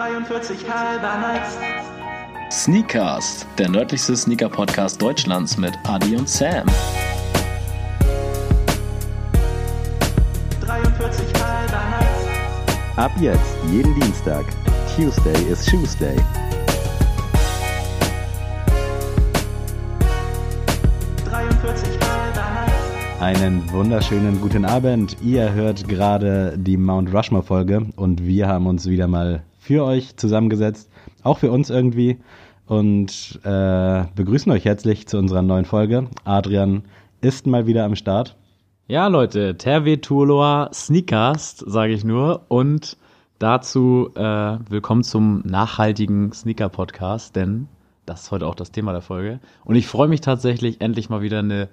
43 halber nice. Sneakcast, der nördlichste Sneaker-Podcast Deutschlands mit Adi und Sam. 43 halber nice. Ab jetzt, jeden Dienstag. Tuesday is Tuesday. Einen wunderschönen guten Abend. Ihr hört gerade die Mount Rushmore Folge und wir haben uns wieder mal für euch zusammengesetzt, auch für uns irgendwie und äh, begrüßen euch herzlich zu unserer neuen Folge. Adrian ist mal wieder am Start. Ja, Leute, Terve Tuoloa Sneakcast, sage ich nur. Und dazu äh, willkommen zum nachhaltigen Sneaker-Podcast, denn das ist heute auch das Thema der Folge. Und ich freue mich tatsächlich, endlich mal wieder eine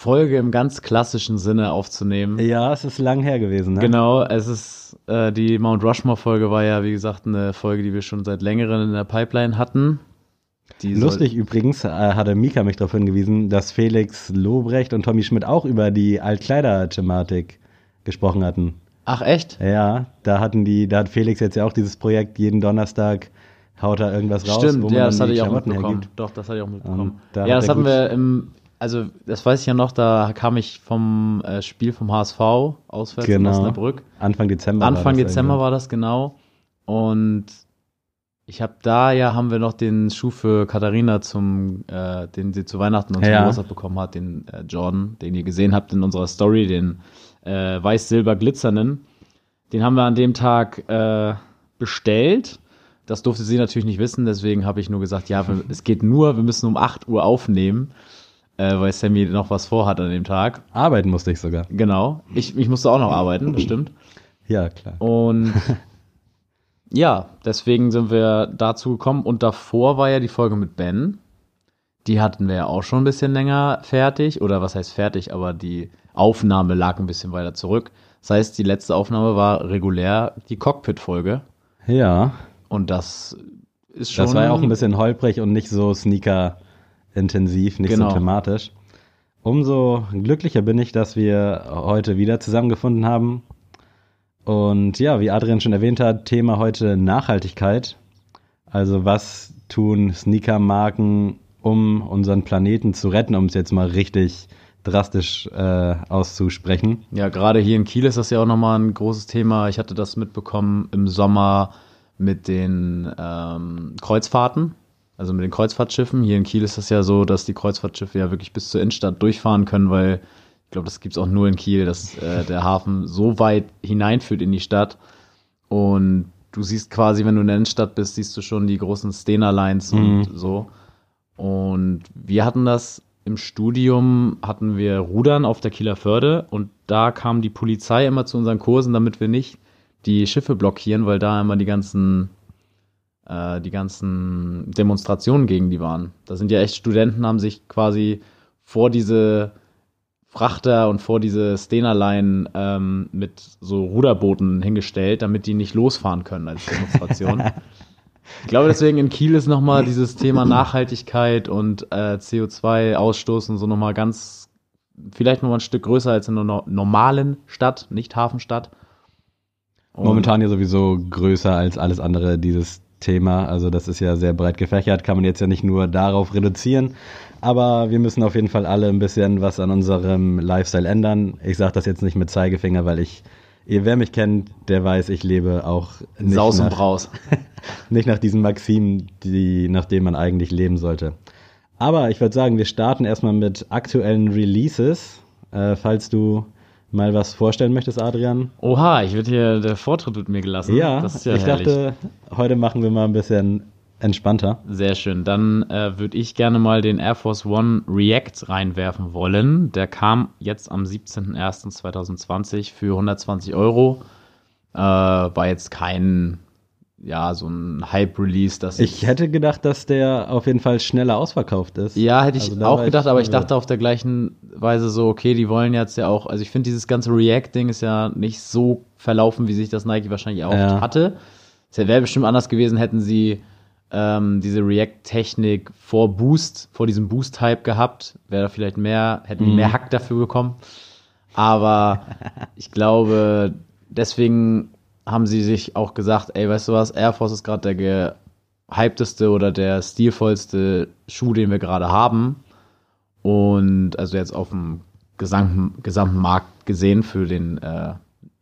Folge im ganz klassischen Sinne aufzunehmen. Ja, es ist lang her gewesen, ne? Genau, es ist äh, die Mount Rushmore-Folge war ja, wie gesagt, eine Folge, die wir schon seit längerem in der Pipeline hatten. Die Lustig übrigens, äh, hatte Mika mich darauf hingewiesen, dass Felix Lobrecht und Tommy Schmidt auch über die Altkleider-Thematik gesprochen hatten. Ach echt? Ja, da hatten die, da hat Felix jetzt ja auch dieses Projekt, jeden Donnerstag haut er irgendwas raus. Stimmt, wo man ja, das hatte ich auch mitbekommen. hergibt. Doch, das hatte ich auch mitbekommen. Da Ja, das hatten wir im, also das weiß ich ja noch, da kam ich vom äh, Spiel vom HSV auswärts in Genau. Osnabrück. Anfang Dezember. Anfang war das Dezember irgendwie. war das genau. Und ich habe da ja, haben wir noch den Schuh für Katharina zum, äh, den sie zu Weihnachten und zum Ja. Geburtstag bekommen hat, den äh, Jordan, den ihr gesehen habt in unserer Story, den äh, weiß-silber glitzernden. Den haben wir an dem Tag äh, bestellt. Das durfte sie natürlich nicht wissen, deswegen habe ich nur gesagt, ja, wir, es geht nur, wir müssen um 8 Uhr aufnehmen, äh, weil Sammy noch was vorhat an dem Tag. Arbeiten musste ich sogar. Genau. Ich, ich musste auch noch arbeiten, das stimmt. Ja, klar. Und ja, deswegen sind wir dazu gekommen. Und davor war ja die Folge mit Ben. Die hatten wir ja auch schon ein bisschen länger fertig. Oder was heißt fertig, aber die Aufnahme lag ein bisschen weiter zurück. Das heißt, die letzte Aufnahme war regulär die Cockpit-Folge. Ja, Und das ist schon. das war ja auch ein bisschen holprig und nicht so Sneaker-intensiv, nicht Genau. so thematisch. Umso glücklicher bin ich, dass wir heute wieder zusammengefunden haben. Und ja, wie Adrian schon erwähnt hat, Thema heute Nachhaltigkeit. Also was tun Sneaker-Marken, um unseren Planeten zu retten, um es jetzt mal richtig drastisch äh, auszusprechen. Ja, gerade hier in Kiel ist das ja auch nochmal ein großes Thema. Ich hatte das mitbekommen im Sommer mit den ähm, Kreuzfahrten, also mit den Kreuzfahrtschiffen. Hier in Kiel ist das ja so, dass die Kreuzfahrtschiffe ja wirklich bis zur Innenstadt durchfahren können, weil ich glaube, das gibt's auch nur in Kiel, dass äh, der Hafen so weit hineinführt in die Stadt. Und du siehst quasi, wenn du in der Innenstadt bist, siehst du schon die großen Stena-Lines und so. Und wir hatten das im Studium, hatten wir Rudern auf der Kieler Förde und da kam die Polizei immer zu unseren Kursen, damit wir nicht die Schiffe blockieren, weil da immer die ganzen, äh, die ganzen Demonstrationen gegen die waren. Da sind ja echt Studenten, haben sich quasi vor diese Frachter und vor diese Stena-Line ähm, mit so Ruderbooten hingestellt, damit die nicht losfahren können als Demonstration. Ich glaube deswegen in Kiel ist nochmal dieses Thema Nachhaltigkeit und äh, CO2-Ausstoß und so nochmal ganz, vielleicht nochmal ein Stück größer als in einer no- normalen Stadt, nicht Hafenstadt. Und- Momentan ja sowieso größer als alles andere, dieses Thema. Also das ist ja sehr breit gefächert, kann man jetzt ja nicht nur darauf reduzieren. Aber wir müssen auf jeden Fall alle ein bisschen was an unserem Lifestyle ändern. Ich sage das jetzt nicht mit Zeigefinger, weil ich, ihr, wer mich kennt, der weiß, ich lebe auch nicht, Saus und nach, Braus. nicht nach diesen Maximen, die, nach denen man eigentlich leben sollte. Aber ich würde sagen, wir starten erstmal mit aktuellen Releases. Äh, falls du mal was vorstellen möchtest, Adrian. Oha, ich würde hier, der Vortritt wird mir gelassen. Ja, das ist ja ich herrlich. dachte, heute machen wir mal ein bisschen entspannter. Sehr schön. Dann äh, würde ich gerne mal den Air Force One React reinwerfen wollen. Der kam jetzt am 17.01.2020 für 120 Euro. Äh, war jetzt kein, ja, so ein Hype-Release, das Ich hätte gedacht, dass der auf jeden Fall schneller ausverkauft ist. Ja, hätte ich Also auch gedacht, aber ich dachte auf der gleichen Weise so, okay, die wollen jetzt ja auch, also ich finde dieses ganze React-Ding ist ja nicht so verlaufen, wie sich das Nike wahrscheinlich auch Ja. hatte. Es wäre bestimmt anders gewesen, hätten sie ähm, diese React-Technik vor Boost, vor diesem Boost-Hype gehabt, wäre da vielleicht mehr, hätten die mehr Hack dafür bekommen. Aber ich glaube, deswegen haben sie sich auch gesagt, ey, weißt du was, Air Force ist gerade der gehypteste oder der stilvollste Schuh, den wir gerade haben. Und also jetzt auf dem gesamten, gesamten Markt gesehen für den äh,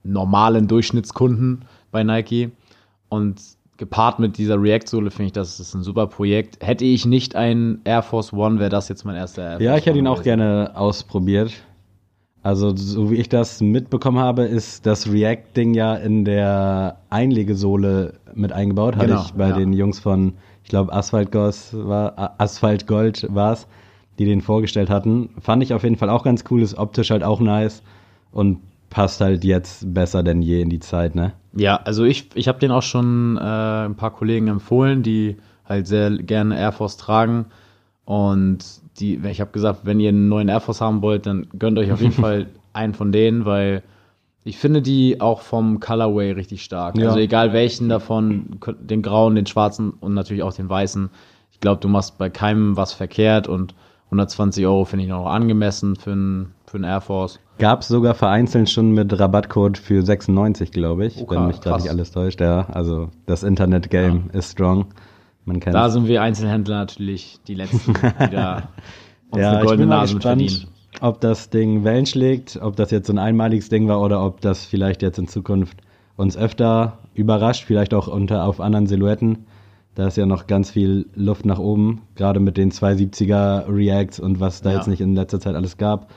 normalen Durchschnittskunden bei Nike. Und gepaart mit dieser React-Sohle finde ich, das ist ein super Projekt. Hätte ich nicht einen Air Force One, wäre das jetzt mein erster Air Force Ja, ich hätte ihn auch gerne ausprobiert. Also, so wie ich das mitbekommen habe, ist das React-Ding ja in der Einlegesohle mit eingebaut. Hatte Genau, ich bei ja. den Jungs von, ich glaube, Asphalt, war, Asphalt Gold war es, die den vorgestellt hatten. Fand ich auf jeden Fall auch ganz cool, ist optisch halt auch nice und passt halt jetzt besser denn je in die Zeit, ne? Ja, also ich, ich habe den auch schon äh, ein paar Kollegen empfohlen, die halt sehr gerne Air Force tragen. Und die, ich habe gesagt, wenn ihr einen neuen Air Force haben wollt, dann gönnt euch auf jeden Fall einen von denen, weil ich finde die auch vom Colorway richtig stark. Ja. Also egal welchen davon, den grauen, den schwarzen und natürlich auch den weißen. Ich glaube, du machst bei keinem was verkehrt und 120 Euro finde ich noch angemessen für einen für Air Force. Gab es sogar vereinzelt schon mit Rabattcode für 96, glaube ich, Oh, wenn mich gerade nicht alles täuscht. Ja, also das Internet-Game ist strong. Man kennt Da sind wir Einzelhändler natürlich die Letzten, die da uns ja, eine goldene Nase gespannt, verdienen. ob das Ding Wellen schlägt, ob das jetzt so ein einmaliges Ding war oder ob das vielleicht jetzt in Zukunft uns öfter überrascht, vielleicht auch unter auf anderen Silhouetten. Da ist ja noch ganz viel Luft nach oben, gerade mit den 270er Reacts und was da Ja. jetzt nicht in letzter Zeit alles gab.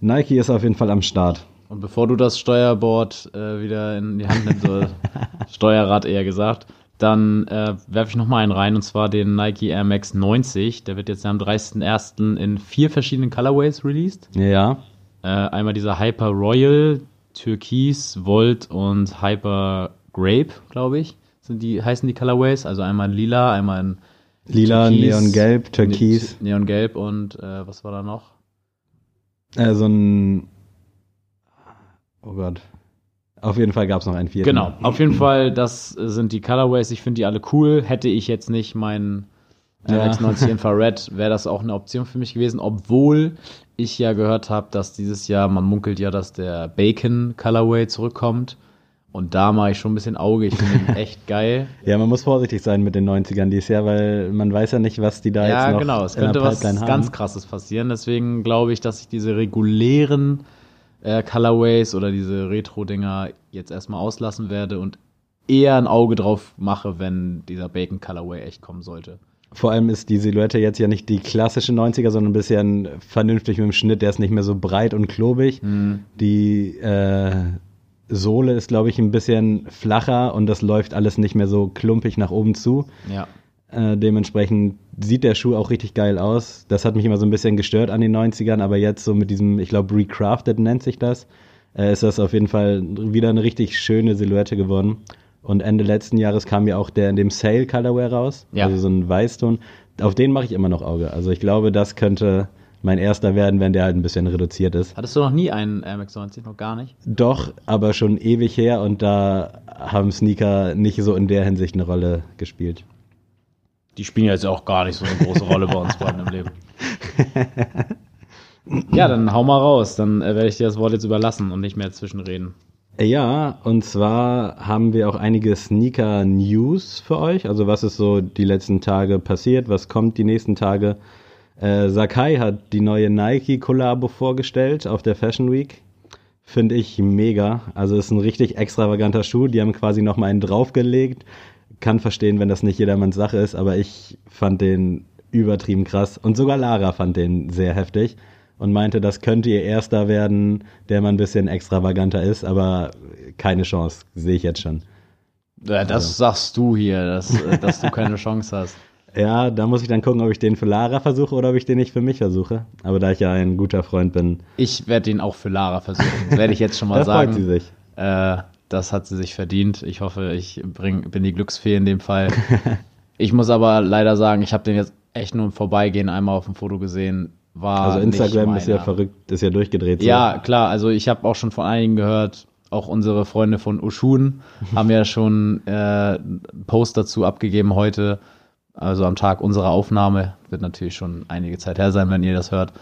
Nike ist auf jeden Fall am Start. Und bevor du das Steuerboard äh, wieder in die Hand nimmst, Steuerrad eher gesagt, dann äh, werfe ich noch mal einen rein, und zwar den Nike Air Max 90. Der wird jetzt am 30.01. in vier verschiedenen Colorways released. Ja, Äh, einmal dieser Hyper Royal, Türkis, Volt und Hyper Grape, glaube ich, sind die, heißen die Colorways. Also einmal in lila, einmal in lila, Türkis, neongelb, türkis, Ne- Neongelb und äh, was war da noch? äh, so ein, oh Gott. Auf jeden Fall gab es noch einen vierten. Genau, auf jeden Fall, das äh, sind die Colorways. Ich finde die alle cool. Hätte ich jetzt nicht meinen Ja. ja. X90 Infrared, wäre das auch eine Option für mich gewesen. Obwohl ich ja gehört habe, dass dieses Jahr, man munkelt ja, dass der Bacon Colorway zurückkommt. Und da mache ich schon ein bisschen Auge. Ich finde ihn echt geil. Ja, man muss vorsichtig sein mit den 90ern dieses Jahr, weil man weiß ja nicht, was die da ja, jetzt noch genau. Es könnte was haben. ganz krasses passieren. Deswegen glaube ich, dass ich diese regulären äh, Colorways oder diese Retro-Dinger jetzt erstmal auslassen werde und eher ein Auge drauf mache, wenn dieser Bacon Colorway echt kommen sollte. Vor allem ist die Silhouette jetzt ja nicht die klassische 90er, sondern ein bisschen vernünftig mit dem Schnitt. Der ist nicht mehr so breit und klobig. Mhm. Die äh, Sohle ist, glaube ich, ein bisschen flacher und das läuft alles nicht mehr so klumpig nach oben zu. Ja. Äh, dementsprechend sieht der Schuh auch richtig geil aus. Das hat mich immer so ein bisschen gestört an den 90ern, aber jetzt so mit diesem, ich glaube, Recrafted nennt sich das, äh, ist das auf jeden Fall wieder eine richtig schöne Silhouette geworden. Und Ende letzten Jahres kam ja auch der in dem Sale Colorway raus, Ja. also so ein Weißton. Auf den mache ich immer noch Auge. Also ich glaube, das könnte mein erster werden, wenn der halt ein bisschen reduziert ist. Hattest du noch nie einen Air Max 90? Noch gar nicht? Doch, aber schon ewig her und da haben Sneaker nicht so in der Hinsicht eine Rolle gespielt. Die spielen jetzt auch gar nicht so eine große Rolle bei uns beiden im Leben. Ja, dann hau mal raus. Dann äh, werde ich dir das Wort jetzt überlassen und nicht mehr zwischenreden. Ja, und zwar haben wir auch einige Sneaker-News für euch. Also was ist so die letzten Tage passiert, was kommt die nächsten Tage. Äh, Sakai hat die neue Nike-Kollabo vorgestellt auf der Fashion Week. Finde ich mega. Also ist ein richtig extravaganter Schuh. Die haben quasi nochmal einen draufgelegt. Kann verstehen, wenn das nicht jedermanns Sache ist, aber ich fand den übertrieben krass. Und sogar Lara fand den sehr heftig und meinte, das könnte ihr erster werden, der mal ein bisschen extravaganter ist, aber keine Chance, sehe ich jetzt schon. Ja, das sagst du hier, dass, äh, dass du keine Chance hast. Ja, da muss ich dann gucken, ob ich den für Lara versuche oder ob ich den nicht für mich versuche. Aber da ich ja ein guter Freund bin, Ich werde den auch für Lara versuchen. Das werde ich jetzt schon mal da sagen. freut sie sich. Äh, das hat sie sich verdient. Ich hoffe, ich bring, bin die Glücksfee in dem Fall. ich muss aber leider sagen, ich habe den jetzt echt nur im Vorbeigehen einmal auf dem Foto gesehen. War Also Instagram ist ja verrückt, ist ja durchgedreht. so. Ja, klar. Also ich habe auch schon von einigen gehört, auch unsere Freunde von Ushun haben ja schon äh, einen Post dazu abgegeben heute. Also am Tag unserer Aufnahme wird natürlich schon einige Zeit her sein, wenn ihr das hört.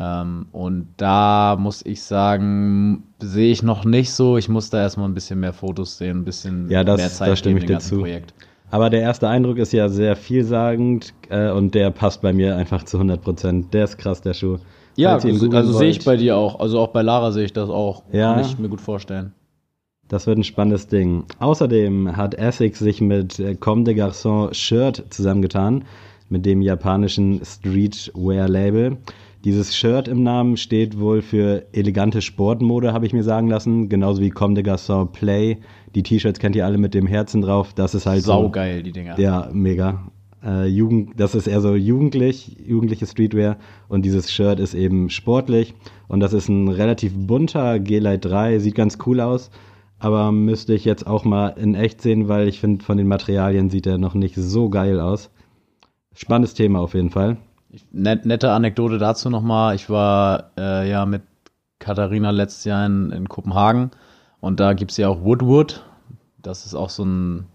Ähm, und da muss ich sagen, sehe ich noch nicht so. Ich muss da erstmal ein bisschen mehr Fotos sehen, ein bisschen Ja, das- mehr Zeit da stimme geben ich dir ganzen zu. Projekt. Aber der erste Eindruck ist ja sehr vielsagend äh, und der passt bei mir einfach zu 100 Prozent. Der ist krass, der Schuh. Ja, also, sehe ich bei dir auch. Also auch bei Lara sehe ich das auch. Ja. Kann ich mir gut vorstellen. Das wird ein spannendes Ding. Außerdem hat Essex sich mit äh, Comme des Garçons Shirt zusammengetan, mit dem japanischen Streetwear-Label. Dieses Shirt im Namen steht wohl für elegante Sportmode, habe ich mir sagen lassen. Genauso wie Comme des Garçons Play. Die T-Shirts kennt ihr alle mit dem Herzen drauf. Das ist halt so. Saugeil, die Dinger. Ja, mega. Äh, Jugend, das ist eher so jugendlich, jugendliche Streetwear und dieses Shirt ist eben sportlich und das ist ein relativ bunter G-Lite 3, sieht ganz cool aus, aber müsste ich jetzt auch mal in echt sehen, weil ich finde, von den Materialien sieht er noch nicht so geil aus. Spannendes Thema auf jeden Fall. Net, nette Anekdote dazu nochmal. Ich war äh, ja mit Katharina letztes Jahr in, in Kopenhagen und da gibt's ja auch Woodwood. Das ist auch so ein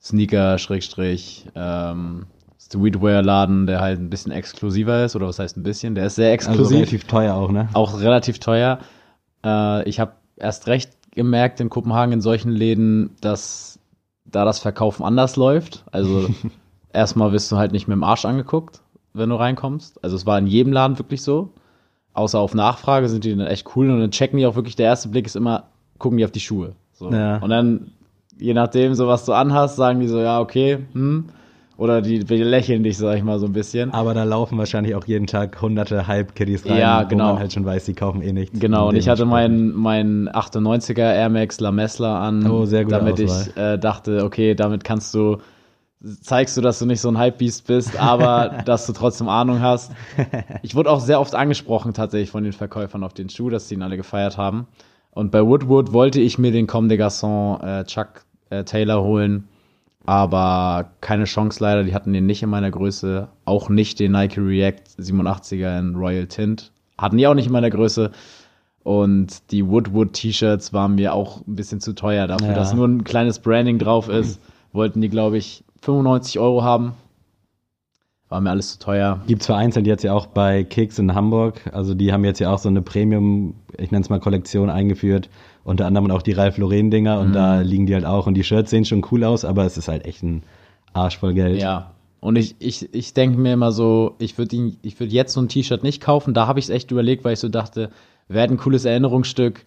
Sneaker-Schrägstrich ähm, der halt ein bisschen exklusiver ist. Oder was heißt ein bisschen? Der ist sehr Also exklusiv. relativ teuer auch, ne? auch relativ teuer. Äh, ich habe erst recht gemerkt in Kopenhagen in solchen Läden, dass da das Verkaufen anders läuft. Also erstmal wirst du halt nicht mit dem Arsch angeguckt, wenn du reinkommst. Also es war in jedem Laden wirklich so. Außer auf Nachfrage sind die dann echt cool und dann checken die auch wirklich, der erste Blick ist immer, gucken die auf die Schuhe. So. Ja. Und dann, je nachdem, so was du anhast, sagen die so, ja, okay, hm. Oder die, die lächeln dich, sag ich mal, so ein bisschen. Aber da laufen wahrscheinlich auch jeden Tag hunderte Halbkiddies rein, Ja, wo genau. man halt schon weiß, die kaufen eh nichts. Genau, und ich hatte meinen mein 98er Air Max La Messler an, Oh, sehr gute damit Auswahl. ich äh, dachte, okay, damit kannst du, zeigst du, dass du nicht so ein Hypebeast bist, aber dass du trotzdem Ahnung hast. Ich wurde auch sehr oft angesprochen tatsächlich von den Verkäufern auf den Schuh, dass sie ihn alle gefeiert haben. Und bei Woodwood wollte ich mir den Comme des Garçons äh, Chuck äh, Taylor holen, aber keine Chance leider. Die hatten den nicht in meiner Größe, auch nicht den Nike React 87er in Royal Tint. Hatten die auch nicht in meiner Größe. Und die Woodwood T-Shirts waren mir auch ein bisschen zu teuer dafür, Ja. dass nur ein kleines Branding drauf ist. Wollten die, glaube ich, 95 Euro haben. War mir alles zu teuer. Gibt's vereinzelt jetzt ja auch bei Kicks in Hamburg. Also die haben jetzt ja auch so eine Premium, ich nenne es mal Kollektion eingeführt. Unter anderem auch die Ralph Lauren Dinger und da liegen die halt auch. Und die Shirts sehen schon cool aus, aber es ist halt echt ein Arsch voll Geld. Ja. Und ich, ich, ich denke mir immer so, ich würde würde jetzt so ein T-Shirt nicht kaufen. Da habe ich es echt überlegt, weil ich so dachte, wäre ein cooles Erinnerungsstück,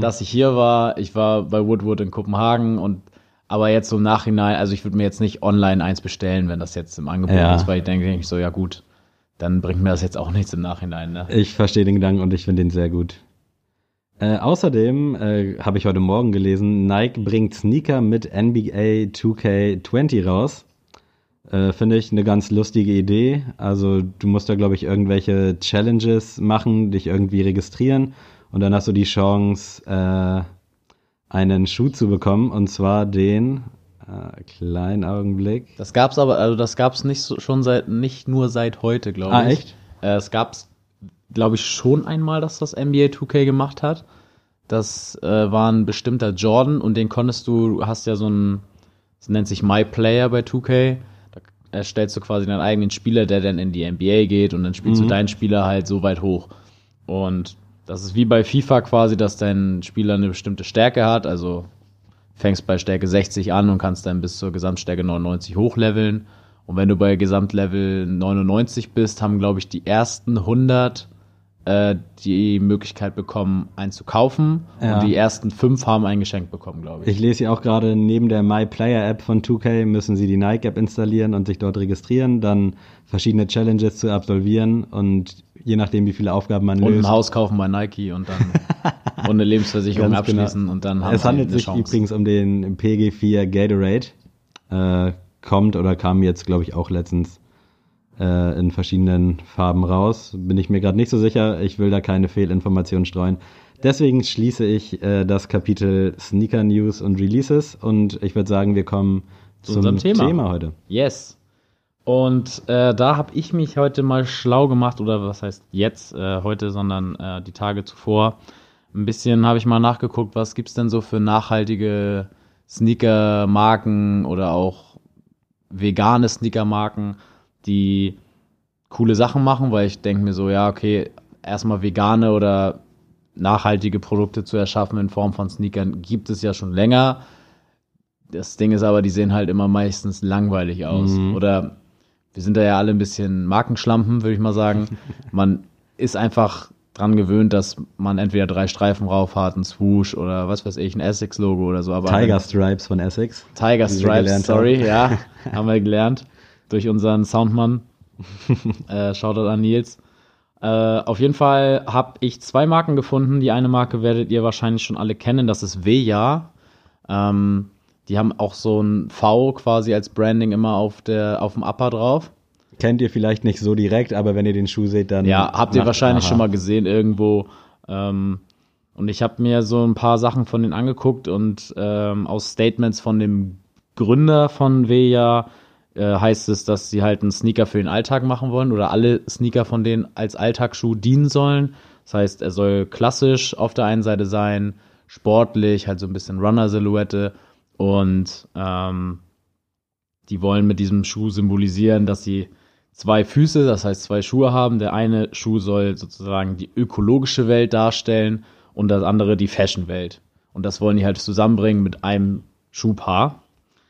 dass ich hier war. Ich war bei Woodwood in Kopenhagen und aber jetzt so im Nachhinein, also ich würde mir jetzt nicht online eins bestellen, wenn das jetzt im Angebot Ja. ist, weil ich denke, ich so, ja gut, dann bringt mir das jetzt auch nichts im Nachhinein. Ne? Ich verstehe den Gedanken und ich finde den sehr gut. Äh, außerdem äh, habe ich heute Morgen gelesen, Nike bringt Sneaker mit NBA 2K20 raus. Äh, Finde ich eine ganz lustige Idee. Also du musst da, glaube ich, irgendwelche Challenges machen, dich irgendwie registrieren und dann hast du die Chance, äh, einen Schuh zu bekommen und zwar den, äh, kleinen Augenblick. Das gab's aber, also das gab's nicht so, schon seit, nicht nur seit heute, glaube Ah, ich. echt? Äh, es gab's, glaube ich, schon einmal, dass das NBA 2K gemacht hat. Das äh, war ein bestimmter Jordan und den konntest du, du hast ja so ein, das nennt sich My Player bei 2K. Da erstellst du quasi deinen eigenen Spieler, der dann in die NBA geht und dann spielst Mhm. du deinen Spieler halt so weit hoch. Und das ist wie bei FIFA quasi, dass dein Spieler eine bestimmte Stärke hat, also fängst bei Stärke 60 an und kannst dann bis zur Gesamtstärke 99 hochleveln. Und wenn du bei Gesamtlevel 99 bist, haben, glaube ich, die ersten 100 äh, die Möglichkeit bekommen, einen zu kaufen. Ja. Und die ersten fünf haben ein Geschenk bekommen, glaube ich. Ich lese hier auch gerade, neben der My Player App von 2K müssen Sie die Nike App installieren und sich dort registrieren, dann verschiedene Challenges zu absolvieren und je nachdem, wie viele Aufgaben man und löst. ein Haus kaufen bei Nike und dann und eine Lebensversicherung genau. abschließen und dann haben Es sie handelt eine sich Chance. übrigens um den PG4 Gatorade. Äh, kommt oder kam jetzt, glaube ich, auch letztens äh, in verschiedenen Farben raus. Bin ich mir gerade nicht so sicher. Ich will da keine Fehlinformationen streuen. Deswegen schließe ich äh, das Kapitel Sneaker News und Releases und ich würde sagen, wir kommen Zu zum unserem Thema. Thema heute. Yes. Und äh, da habe ich mich heute mal schlau gemacht, oder was heißt jetzt äh, heute, sondern äh, die Tage zuvor. Ein bisschen habe ich mal nachgeguckt, was gibt's denn so für nachhaltige Sneaker-Marken oder auch vegane Sneaker-Marken, die coole Sachen machen, weil ich denke mir so, ja, okay, erstmal vegane oder nachhaltige Produkte zu erschaffen in Form von Sneakern, gibt es ja schon länger. Das Ding ist aber, die sehen halt immer meistens langweilig aus. Mhm. Oder wir sind da ja alle ein bisschen Markenschlampen, würde ich mal sagen. Man ist einfach dran gewöhnt, dass man entweder drei Streifen rauf hat, ein Swoosh oder was weiß ich, ein Essex-Logo oder so. Aber Tiger Stripes von Essex. Tiger Stripes, sorry, ja, haben wir gelernt durch unseren Soundmann. äh, Shoutout an Nils. Äh, auf jeden Fall habe ich zwei Marken gefunden. Die eine Marke werdet ihr wahrscheinlich schon alle kennen, das ist Veja. Ähm, die haben auch so ein V quasi als Branding immer auf, der, auf dem Upper drauf. Kennt ihr vielleicht nicht so direkt, aber wenn ihr den Schuh seht, dann. Ja, habt ihr wahrscheinlich aha. schon mal gesehen irgendwo. Ähm, und ich habe mir so ein paar Sachen von denen angeguckt und ähm, aus Statements von dem Gründer von Veja äh, heißt es, dass sie halt einen Sneaker für den Alltag machen wollen oder alle Sneaker von denen als Alltagsschuh dienen sollen. Das heißt, er soll klassisch auf der einen Seite sein, sportlich, halt so ein bisschen Runner-Silhouette und ähm, die wollen mit diesem Schuh symbolisieren, dass sie zwei Füße, das heißt zwei Schuhe haben. Der eine Schuh soll sozusagen die ökologische Welt darstellen und das andere die Fashion-Welt. Und das wollen die halt zusammenbringen mit einem Schuhpaar.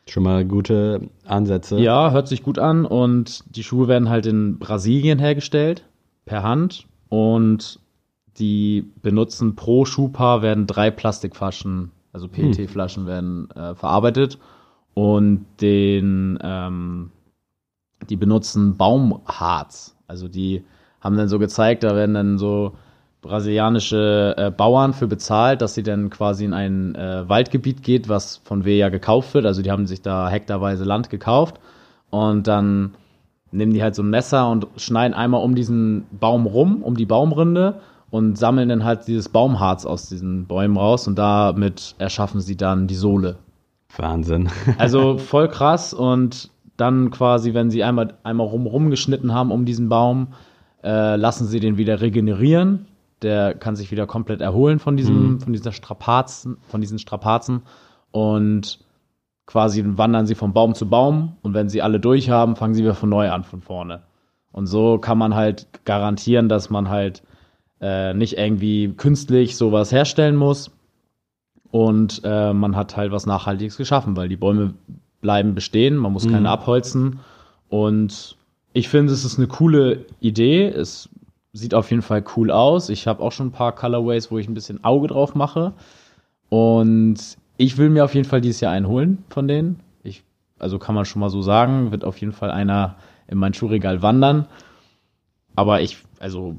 Schon mal gute Ansätze. Ja, hört sich gut an und die Schuhe werden halt in Brasilien hergestellt, per Hand und die benutzen pro Schuhpaar werden drei Plastikflaschen, also PET-Flaschen werden äh, verarbeitet und den ähm, die benutzen Baumharz. Also die haben dann so gezeigt, da werden dann so brasilianische äh, Bauern für bezahlt, dass sie dann quasi in ein äh, Waldgebiet geht, was von Veja gekauft wird. Also die haben sich da hektarweise Land gekauft und dann nehmen die halt so ein Messer und schneiden einmal um diesen Baum rum, um die Baumrinde und sammeln dann halt dieses Baumharz aus diesen Bäumen raus und damit erschaffen sie dann die Sohle. Wahnsinn. Also voll krass und dann quasi, wenn sie einmal, einmal rum, rumgeschnitten haben um diesen Baum, äh, lassen sie den wieder regenerieren. Der kann sich wieder komplett erholen von diesem, von dieser Strapazen, von diesen Strapazen und quasi wandern sie von Baum zu Baum und wenn sie alle durch haben, fangen sie wieder von neu an von vorne. Und so kann man halt garantieren, dass man halt äh, nicht irgendwie künstlich sowas herstellen muss, und äh, man hat halt was Nachhaltiges geschaffen, weil die Bäume bleiben bestehen, man muss keine abholzen. Und ich finde, es ist eine coole Idee. Es sieht auf jeden Fall cool aus. Ich habe auch schon ein paar Colorways, wo ich ein bisschen Auge drauf mache. Und ich will mir auf jeden Fall dieses Jahr einen holen von denen. Ich, also kann man schon mal so sagen, wird auf jeden Fall einer in mein Schuhregal wandern. Aber ich, also,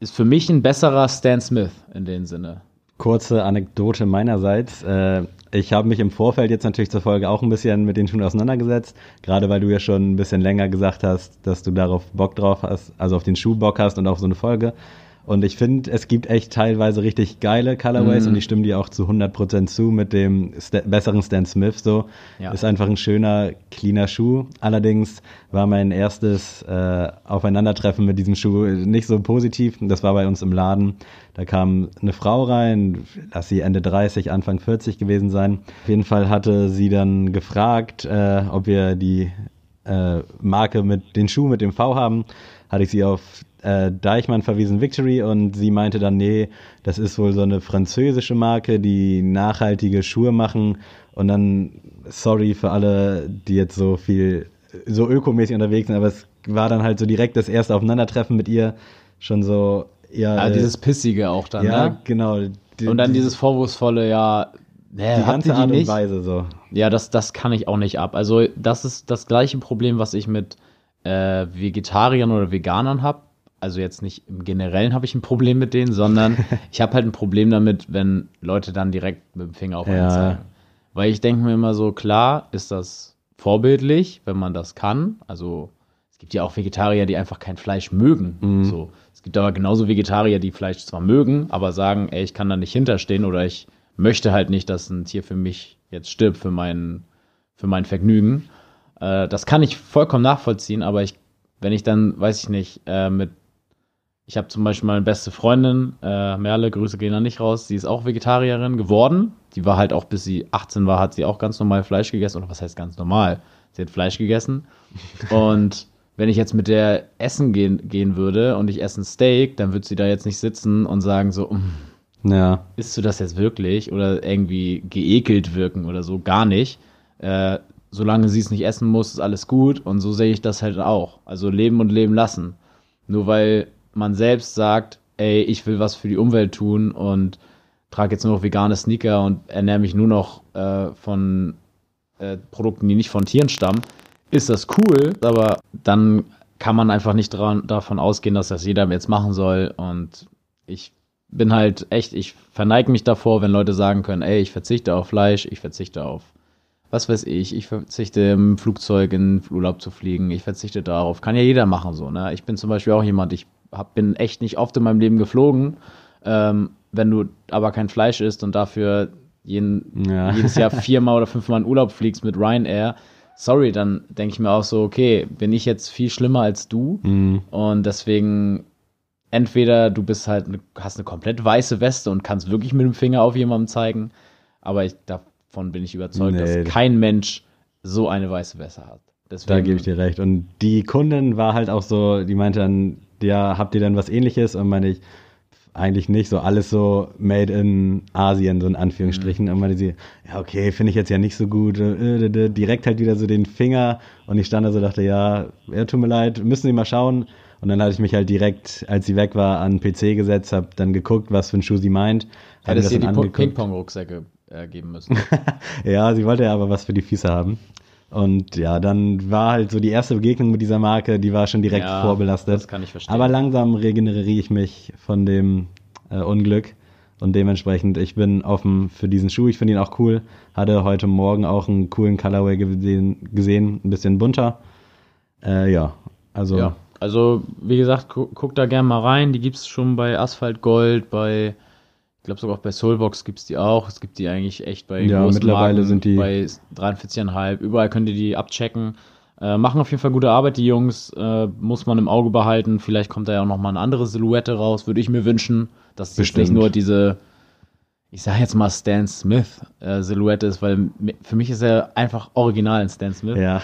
ist für mich ein besserer Stan Smith in dem Sinne. Kurze Anekdote meinerseits. Äh, ich habe mich im Vorfeld jetzt natürlich zur Folge auch ein bisschen mit den Schuhen auseinandergesetzt, gerade weil du ja schon ein bisschen länger gesagt hast, dass du darauf Bock drauf hast, also auf den Schuh Bock hast und auf so eine Folge. Und ich finde, es gibt echt teilweise richtig geile Colorways Mhm. und ich stimme dir auch zu 100% zu mit dem Sta besseren Stan Smith so. Ja. Ist einfach ein schöner, cleaner Schuh. Allerdings war mein erstes äh, Aufeinandertreffen mit diesem Schuh nicht so positiv. Das war bei uns im Laden. Da kam eine Frau rein, lass sie Ende 30, Anfang 40 gewesen sein. Auf jeden Fall hatte sie dann gefragt, äh, ob wir die äh, Marke mit den Schuh mit dem V haben. Hatte ich sie auf äh, Deichmann verwiesen Victory und sie meinte dann, nee, das ist wohl so eine französische Marke, die nachhaltige Schuhe machen. Und dann, sorry für alle, die jetzt so viel, so ökomäßig unterwegs sind, aber es war dann halt so direkt das erste Aufeinandertreffen mit ihr schon so, ja, Ja, äh, dieses Pissige auch dann, ja, ne? genau. Die, Und dann die, dieses vorwurfsvolle, ja, ne, die ganze die Art und? Weise so. Ja, das, das kann ich auch nicht ab. Also, das ist das gleiche Problem, was ich mit äh, Vegetariern oder Veganern habe. Also jetzt nicht im Generellen habe ich ein Problem mit denen, sondern ich habe halt ein Problem damit, wenn Leute dann direkt mit dem Finger auf einen Ja. zeigen. Weil ich denke mir immer so, klar ist das vorbildlich, wenn man das kann. Also es gibt ja auch Vegetarier, die einfach kein Fleisch mögen. So. Es gibt aber genauso Vegetarier, die Fleisch zwar mögen, aber sagen, ey, ich kann da nicht hinterstehen oder ich möchte halt nicht, dass ein Tier für mich jetzt stirbt, für mein, für mein Vergnügen. Äh, das kann ich vollkommen nachvollziehen, aber ich, wenn ich dann, weiß ich nicht, äh, mit ich habe zum Beispiel meine beste Freundin, äh, Merle, Grüße gehen da nicht raus, sie ist auch Vegetarierin geworden. Die war halt auch, bis sie 18 war, hat sie auch ganz normal Fleisch gegessen. Oder was heißt ganz normal? Sie hat Fleisch gegessen. Und wenn ich jetzt mit der essen gehen, gehen würde und ich esse ein Steak, dann würde sie da jetzt nicht sitzen und sagen so, "Mm, Ja. isst du das jetzt wirklich? Oder irgendwie geekelt wirken oder so, gar nicht. Äh, solange sie es nicht essen muss, ist alles gut. Und so sehe ich das halt auch. Also leben und leben lassen. Nur weil man selbst sagt, ey, ich will was für die Umwelt tun und trage jetzt nur noch vegane Sneaker und ernähre mich nur noch äh, von äh, Produkten, die nicht von Tieren stammen, ist das cool, aber dann kann man einfach nicht dran, davon ausgehen, dass das jeder jetzt machen soll. Und ich bin halt echt, ich verneige mich davor, wenn Leute sagen können, ey, ich verzichte auf Fleisch, ich verzichte auf was weiß ich, ich verzichte im Flugzeug in Urlaub zu fliegen, ich verzichte darauf. Kann ja jeder machen so, ne? Ich bin zum Beispiel auch jemand, ich hab, bin echt nicht oft in meinem Leben geflogen. Ähm, wenn du aber kein Fleisch isst und dafür jeden, Ja. jedes Jahr viermal oder fünfmal in Urlaub fliegst mit Ryanair, sorry, dann denke ich mir auch so, okay, bin ich jetzt viel schlimmer als du? Mhm. Und deswegen, entweder du bist halt, ne- hast eine komplett weiße Weste und kannst wirklich mit dem Finger auf jemanden zeigen, aber ich, davon bin ich überzeugt, Nee. dass kein Mensch so eine weiße Weste hat. Deswegen, Da gebe ich dir recht. Und die Kundin war halt auch so, die meinte dann, ja, habt ihr denn was ähnliches? Und meine ich, eigentlich nicht, so alles so made in Asien, so in Anführungsstrichen. Mhm. Und meinte sie, ja, okay, finde ich jetzt ja nicht so gut. Äh, äh, äh, direkt halt wieder so den Finger. Und ich stand da so, dachte, ja, ja, tut mir leid, müssen Sie mal schauen. Und dann hatte ich mich halt direkt, als sie weg war, an den PC gesetzt, habe dann geguckt, was für ein Schuh sie meint. hättest dir die. Ping-Pong-Rucksäcke äh, geben müssen. Ja, sie wollte ja aber was für die Füße haben. Und ja, dann war halt so die erste Begegnung mit dieser Marke, die war schon direkt Ja, vorbelastet. das kann ich verstehen. Aber langsam regeneriere ich mich von dem äh, Unglück. Und dementsprechend, ich bin offen für diesen Schuh. Ich finde ihn auch cool. Hatte heute Morgen auch einen coolen Colorway gesehen, gesehen ein bisschen bunter. Äh, ja, also Ja, also wie gesagt, gu guck da gerne mal rein. Die gibt's schon bei Asphalt Gold, bei, glaube sogar auch bei Soulbox gibt's die auch. Es gibt die eigentlich echt bei Ja, großen mittlerweile Marken, sind die- bei 43,5. Überall könnt ihr die abchecken. Äh, machen auf jeden Fall gute Arbeit, die Jungs. Äh, muss man im Auge behalten. Vielleicht kommt da ja auch noch mal eine andere Silhouette raus, würde ich mir wünschen. Dass es nicht nur diese, ich sage jetzt mal Stan Smith äh, Silhouette ist, weil für mich ist er einfach original ein Stan Smith. ja.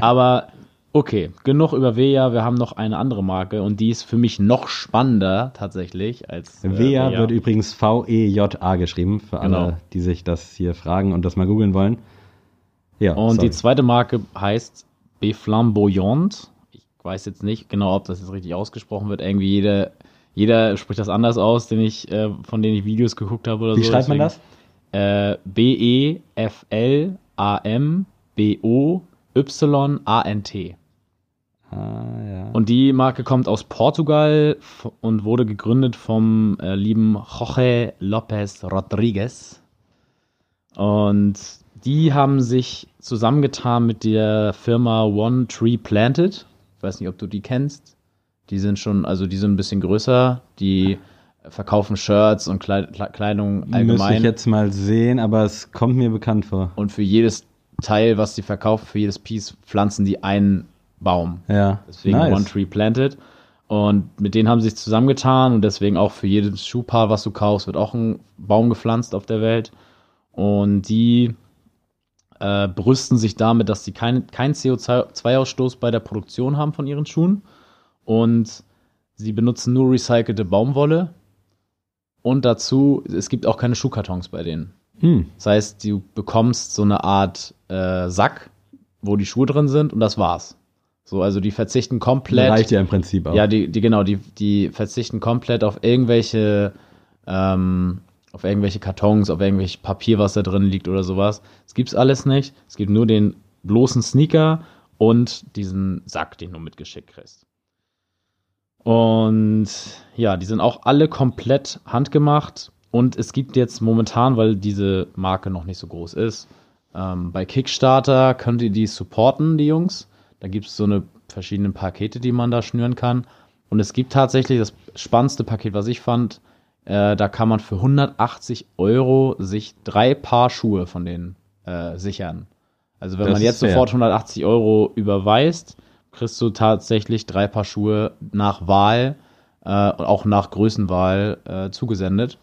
Aber okay, genug über Veja. Wir haben noch eine andere Marke und die ist für mich noch spannender tatsächlich als äh, Vea wird übrigens V-E-J-A geschrieben, für alle, Genau. die sich das hier fragen und das mal googeln wollen. Ja, Und sorry. die zweite Marke heißt Beflamboyant. Ich weiß jetzt nicht genau, ob das jetzt richtig ausgesprochen wird. Irgendwie jeder, jeder spricht das anders aus, den ich, äh, von denen ich Videos geguckt habe oder Wie so. schreibt man das? Deswegen, Äh, B-E-F-L-A-M-B-O-Y-A-N-T. Ah, ja. Und die Marke kommt aus Portugal und wurde gegründet vom äh, lieben Jorge Lopez Rodriguez. Und die haben sich zusammengetan mit der Firma One Tree Planted. Ich weiß nicht, ob du die kennst. Die sind schon, also die sind ein bisschen größer. Die verkaufen Shirts und Kleid Kle- Kleidung Müsste allgemein. ich jetzt mal sehen, aber es kommt mir bekannt vor. Und für jedes Teil, was die verkaufen, für jedes Piece pflanzen die einen Baum. Ja, Deswegen nice. One Tree Planted. Und mit denen haben sie sich zusammengetan und deswegen auch für jedes Schuhpaar, was du kaufst, wird auch ein Baum gepflanzt auf der Welt. Und die äh, brüsten sich damit, dass sie keinen kein CO2-Ausstoß bei der Produktion haben von ihren Schuhen. Und sie benutzen nur recycelte Baumwolle. Und dazu, es gibt auch keine Schuhkartons bei denen. Hm. Das heißt, du bekommst so eine Art äh, Sack, wo die Schuhe drin sind und das war's. So, also die verzichten komplett. Reicht ja im Prinzip auch. Ja, die, die genau, die, die verzichten komplett auf irgendwelche, ähm, auf irgendwelche Kartons, auf irgendwelche Papier, was da drin liegt oder sowas. Es gibt's alles nicht. Es gibt nur den bloßen Sneaker und diesen Sack, den du mitgeschickt kriegst. Und ja, die sind auch alle komplett handgemacht. Und es gibt jetzt momentan, weil diese Marke noch nicht so groß ist, ähm, bei Kickstarter könnt ihr die supporten, die Jungs. Da gibt es so eine verschiedene Pakete, die man da schnüren kann. Und es gibt tatsächlich das spannendste Paket, was ich fand. Äh, da kann man für 180 Euro sich drei Paar Schuhe von denen äh, sichern. Also wenn Das man jetzt sofort 180 Euro überweist, kriegst du tatsächlich drei Paar Schuhe nach Wahl äh, und auch nach Größenwahl äh, zugesendet.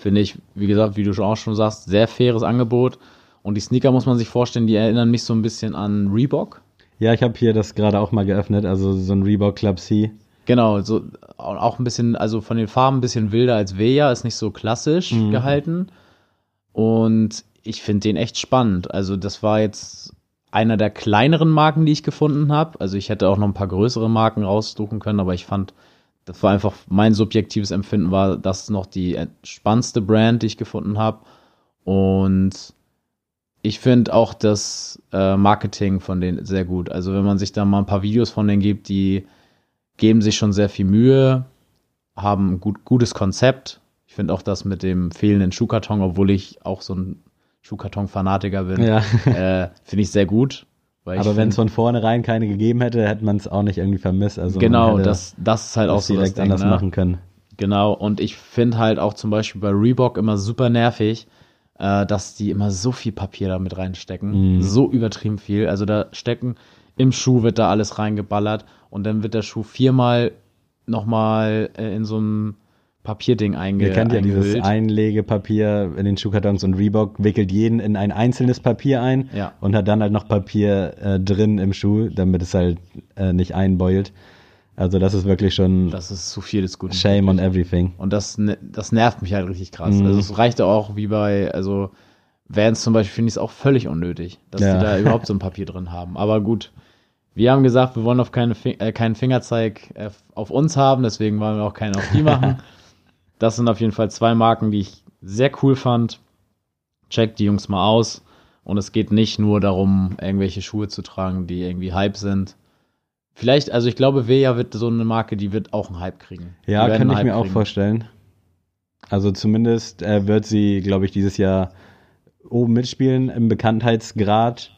Finde ich, wie gesagt, wie du auch schon sagst, sehr faires Angebot. Und die Sneaker muss man sich vorstellen, die erinnern mich so ein bisschen an Reebok. Ja, ich habe hier das gerade auch mal geöffnet, also so ein Reebok Club C. Genau, so auch ein bisschen, also von den Farben ein bisschen wilder als Veja, ist nicht so klassisch Mhm. gehalten. Und ich finde den echt spannend. Also, das war jetzt einer der kleineren Marken, die ich gefunden habe. Also, ich hätte auch noch ein paar größere Marken raussuchen können, aber ich fand, das war einfach mein subjektives Empfinden, war das noch die spannendste Brand, die ich gefunden habe. Und ich finde auch das äh, Marketing von denen sehr gut. Also, wenn man sich da mal ein paar Videos von denen gibt, die geben sich schon sehr viel Mühe, haben ein gut, gutes Konzept. Ich finde auch das mit dem fehlenden Schuhkarton, obwohl ich auch so ein Schuhkarton-Fanatiker bin, Ja. äh, finde ich sehr gut. Aber wenn es von vornherein keine gegeben hätte, hätte man es auch nicht irgendwie vermisst. Also genau, das, das ist halt auch das so das direkt Ding, anders ne? machen können. Genau, und ich finde halt auch zum Beispiel bei Reebok immer super nervig, äh, dass die immer so viel Papier da mit reinstecken. Mhm. So übertrieben viel. Also da stecken, im Schuh wird da alles reingeballert und dann wird der Schuh viermal nochmal äh, in so einem Papierding einge Ihr kennt ja dieses eingehüllt. Einlegepapier in den Schuhkartons und Reebok wickelt jeden in ein einzelnes Papier ein Ja. und hat dann halt noch Papier äh, drin im Schuh, damit es halt äh, nicht einbeult. Also das ist wirklich schon Das ist zu viel des Guten. Shame on everything. Und das, ne- das nervt mich halt richtig krass. Mhm. Also es reicht auch wie bei, also Vans zum Beispiel finde ich es auch völlig unnötig, dass Ja. die da überhaupt so ein Papier drin haben. Aber gut, wir haben gesagt, wir wollen auf keine, äh, keinen Fingerzeig äh, auf uns haben, deswegen wollen wir auch keinen auf die machen. Das sind auf jeden Fall zwei Marken, die ich sehr cool fand. Checkt die Jungs mal aus. Und es geht nicht nur darum, irgendwelche Schuhe zu tragen, die irgendwie Hype sind. Vielleicht, also ich glaube, Veja wird so eine Marke, die wird auch einen Hype kriegen. Ja, kann ich mir auch kriegen. vorstellen. Also zumindest äh, wird sie, glaube ich, dieses Jahr oben mitspielen im Bekanntheitsgrad.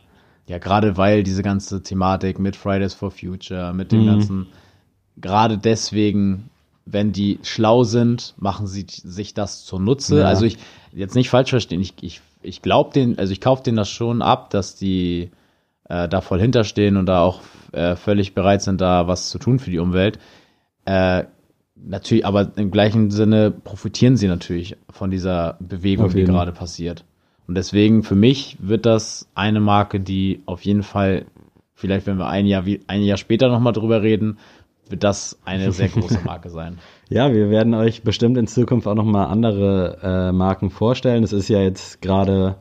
Ja, gerade weil diese ganze Thematik mit Fridays for Future, mit dem Mhm. ganzen, gerade deswegen, wenn die schlau sind, machen sie sich das zunutze. Ja. Also ich, jetzt nicht falsch verstehen, ich, ich, ich glaube den, also ich kaufe denen das schon ab, dass die äh, da voll hinterstehen und da auch äh, völlig bereit sind, da was zu tun für die Umwelt. Äh, natürlich, aber im gleichen Sinne profitieren sie natürlich von dieser Bewegung, die gerade passiert. Und deswegen für mich wird das eine Marke, die auf jeden Fall, vielleicht wenn wir ein Jahr, wie- ein Jahr später nochmal drüber reden, wird das eine sehr große Marke sein. Ja, wir werden euch bestimmt in Zukunft auch nochmal andere äh, Marken vorstellen. Es ist ja jetzt gerade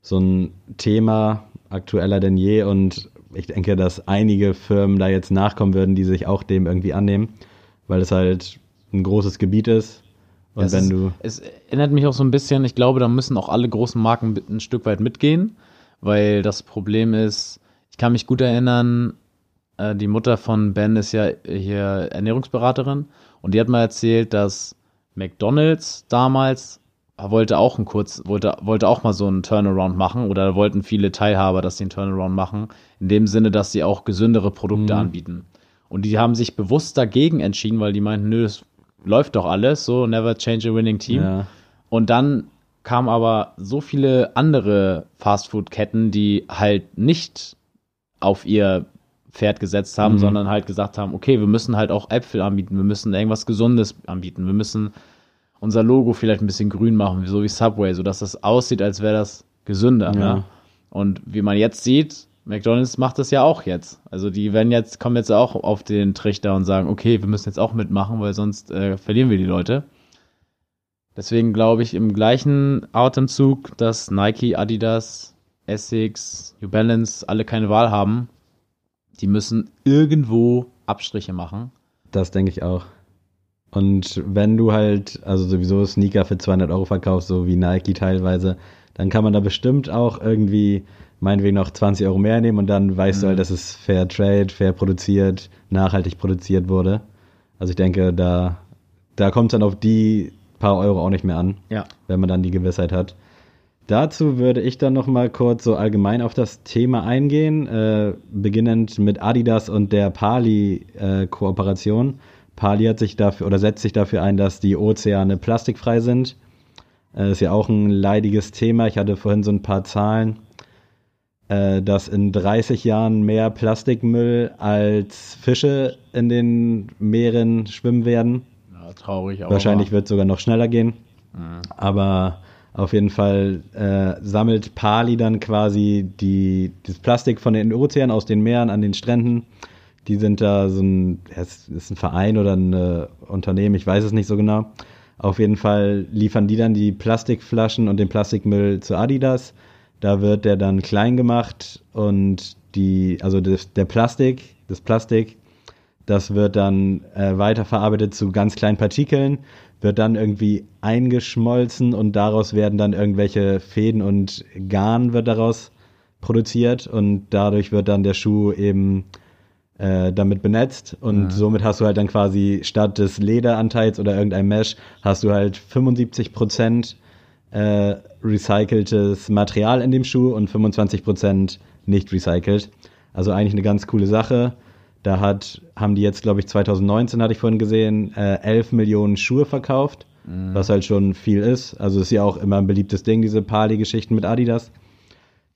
so ein Thema aktueller denn je und ich denke, dass einige Firmen da jetzt nachkommen würden, die sich auch dem irgendwie annehmen, weil es halt ein großes Gebiet ist. Und Es wenn ist, du Es erinnert mich auch so ein bisschen, ich glaube, da müssen auch alle großen Marken ein Stück weit mitgehen, weil das Problem ist, ich kann mich gut erinnern, äh, die Mutter von Ben ist ja hier Ernährungsberaterin und die hat mal erzählt, dass McDonalds damals wollte auch ein kurz, wollte, wollte auch mal so einen Turnaround machen oder wollten viele Teilhaber, dass sie einen Turnaround machen, in dem Sinne, dass sie auch gesündere Produkte Mhm. anbieten. Und die haben sich bewusst dagegen entschieden, weil die meinten, nö, das läuft doch alles, so never change a winning team. ja, Und dann kamen aber so viele andere Fastfood-Ketten, die halt nicht auf ihr Pferd gesetzt haben, Mhm. sondern halt gesagt haben, okay, wir müssen halt auch Äpfel anbieten, wir müssen irgendwas Gesundes anbieten, wir müssen unser Logo vielleicht ein bisschen grün machen, so wie Subway, sodass das aussieht, als wäre das gesünder. Ja. Ne? Und wie man jetzt sieht, McDonalds macht das ja auch jetzt. Also die werden jetzt, kommen jetzt auch auf den Trichter und sagen, okay, wir müssen jetzt auch mitmachen, weil sonst äh, verlieren wir die Leute. Deswegen glaube ich im gleichen Atemzug, dass Nike, Adidas, Essex, New Balance alle keine Wahl haben. Die müssen irgendwo Abstriche machen. das denke ich auch. Und wenn du halt, also sowieso Sneaker für 200 Euro verkaufst, so wie Nike teilweise, dann kann man da bestimmt auch irgendwie meinetwegen noch 20 Euro mehr nehmen und dann weißt du halt, dass es fair trade, fair produziert, nachhaltig produziert wurde. Also ich denke, da, da kommt es dann auf die paar Euro auch nicht mehr an, Ja. wenn man dann die Gewissheit hat. Dazu würde ich dann noch mal kurz so allgemein auf das Thema eingehen, äh, beginnend mit Adidas und der Pali-Kooperation. Pali hat sich dafür oder setzt sich dafür ein, dass die Ozeane plastikfrei sind. Äh, ist ja auch ein leidiges Thema. Ich hatte vorhin so ein paar Zahlen, äh, dass in 30 Jahren mehr Plastikmüll als Fische in den Meeren schwimmen werden. ja traurig, Wahrscheinlich wird es sogar noch schneller gehen. Mhm. Aber Auf jeden Fall äh, sammelt Pali dann quasi die, das Plastik von den Ozeanen aus den Meeren an den Stränden. Die sind da so ein, es ist ein Verein oder ein äh, Unternehmen, ich weiß es nicht so genau. Auf jeden Fall liefern die dann die Plastikflaschen und den Plastikmüll zu Adidas. Da wird der dann klein gemacht und die, also das, der Plastik, das Plastik, das wird dann äh, weiterverarbeitet zu ganz kleinen Partikeln, wird dann irgendwie eingeschmolzen und daraus werden dann irgendwelche Fäden und Garn wird daraus produziert und dadurch wird dann der Schuh eben äh, damit benetzt und Ja. somit hast du halt dann quasi statt des Lederanteils oder irgendein Mesh hast du halt 75 Prozent äh, recyceltes Material in dem Schuh und 25 Prozent nicht recycelt. Also eigentlich eine ganz coole Sache. Da hat, haben die jetzt, glaube ich, 2019 hatte ich vorhin gesehen, äh, 11 Millionen Schuhe verkauft, was halt schon viel ist. Also ist ja auch immer ein beliebtes Ding, diese Pali-Geschichten mit Adidas.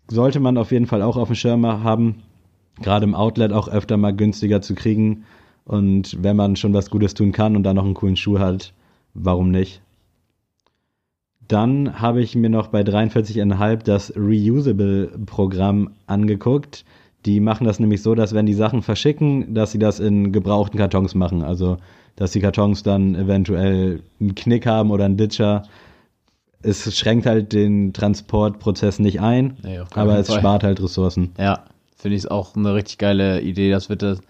Sollte man auf jeden Fall auch auf dem Schirm haben gerade im Outlet auch öfter mal günstiger zu kriegen. Und wenn man schon was Gutes tun kann und dann noch einen coolen Schuh hat, warum nicht? Dann habe ich mir noch bei 43,5 das Reusable-Programm angeguckt. Die machen das nämlich so, dass wenn die Sachen verschicken, dass sie das in gebrauchten Kartons machen. Also, dass die Kartons dann eventuell einen Knick haben oder einen Ditcher. Es schränkt halt den Transportprozess nicht ein, Nee, aber es Fall. spart halt Ressourcen. Ja, finde ich auch eine richtig geile Idee. Das wird das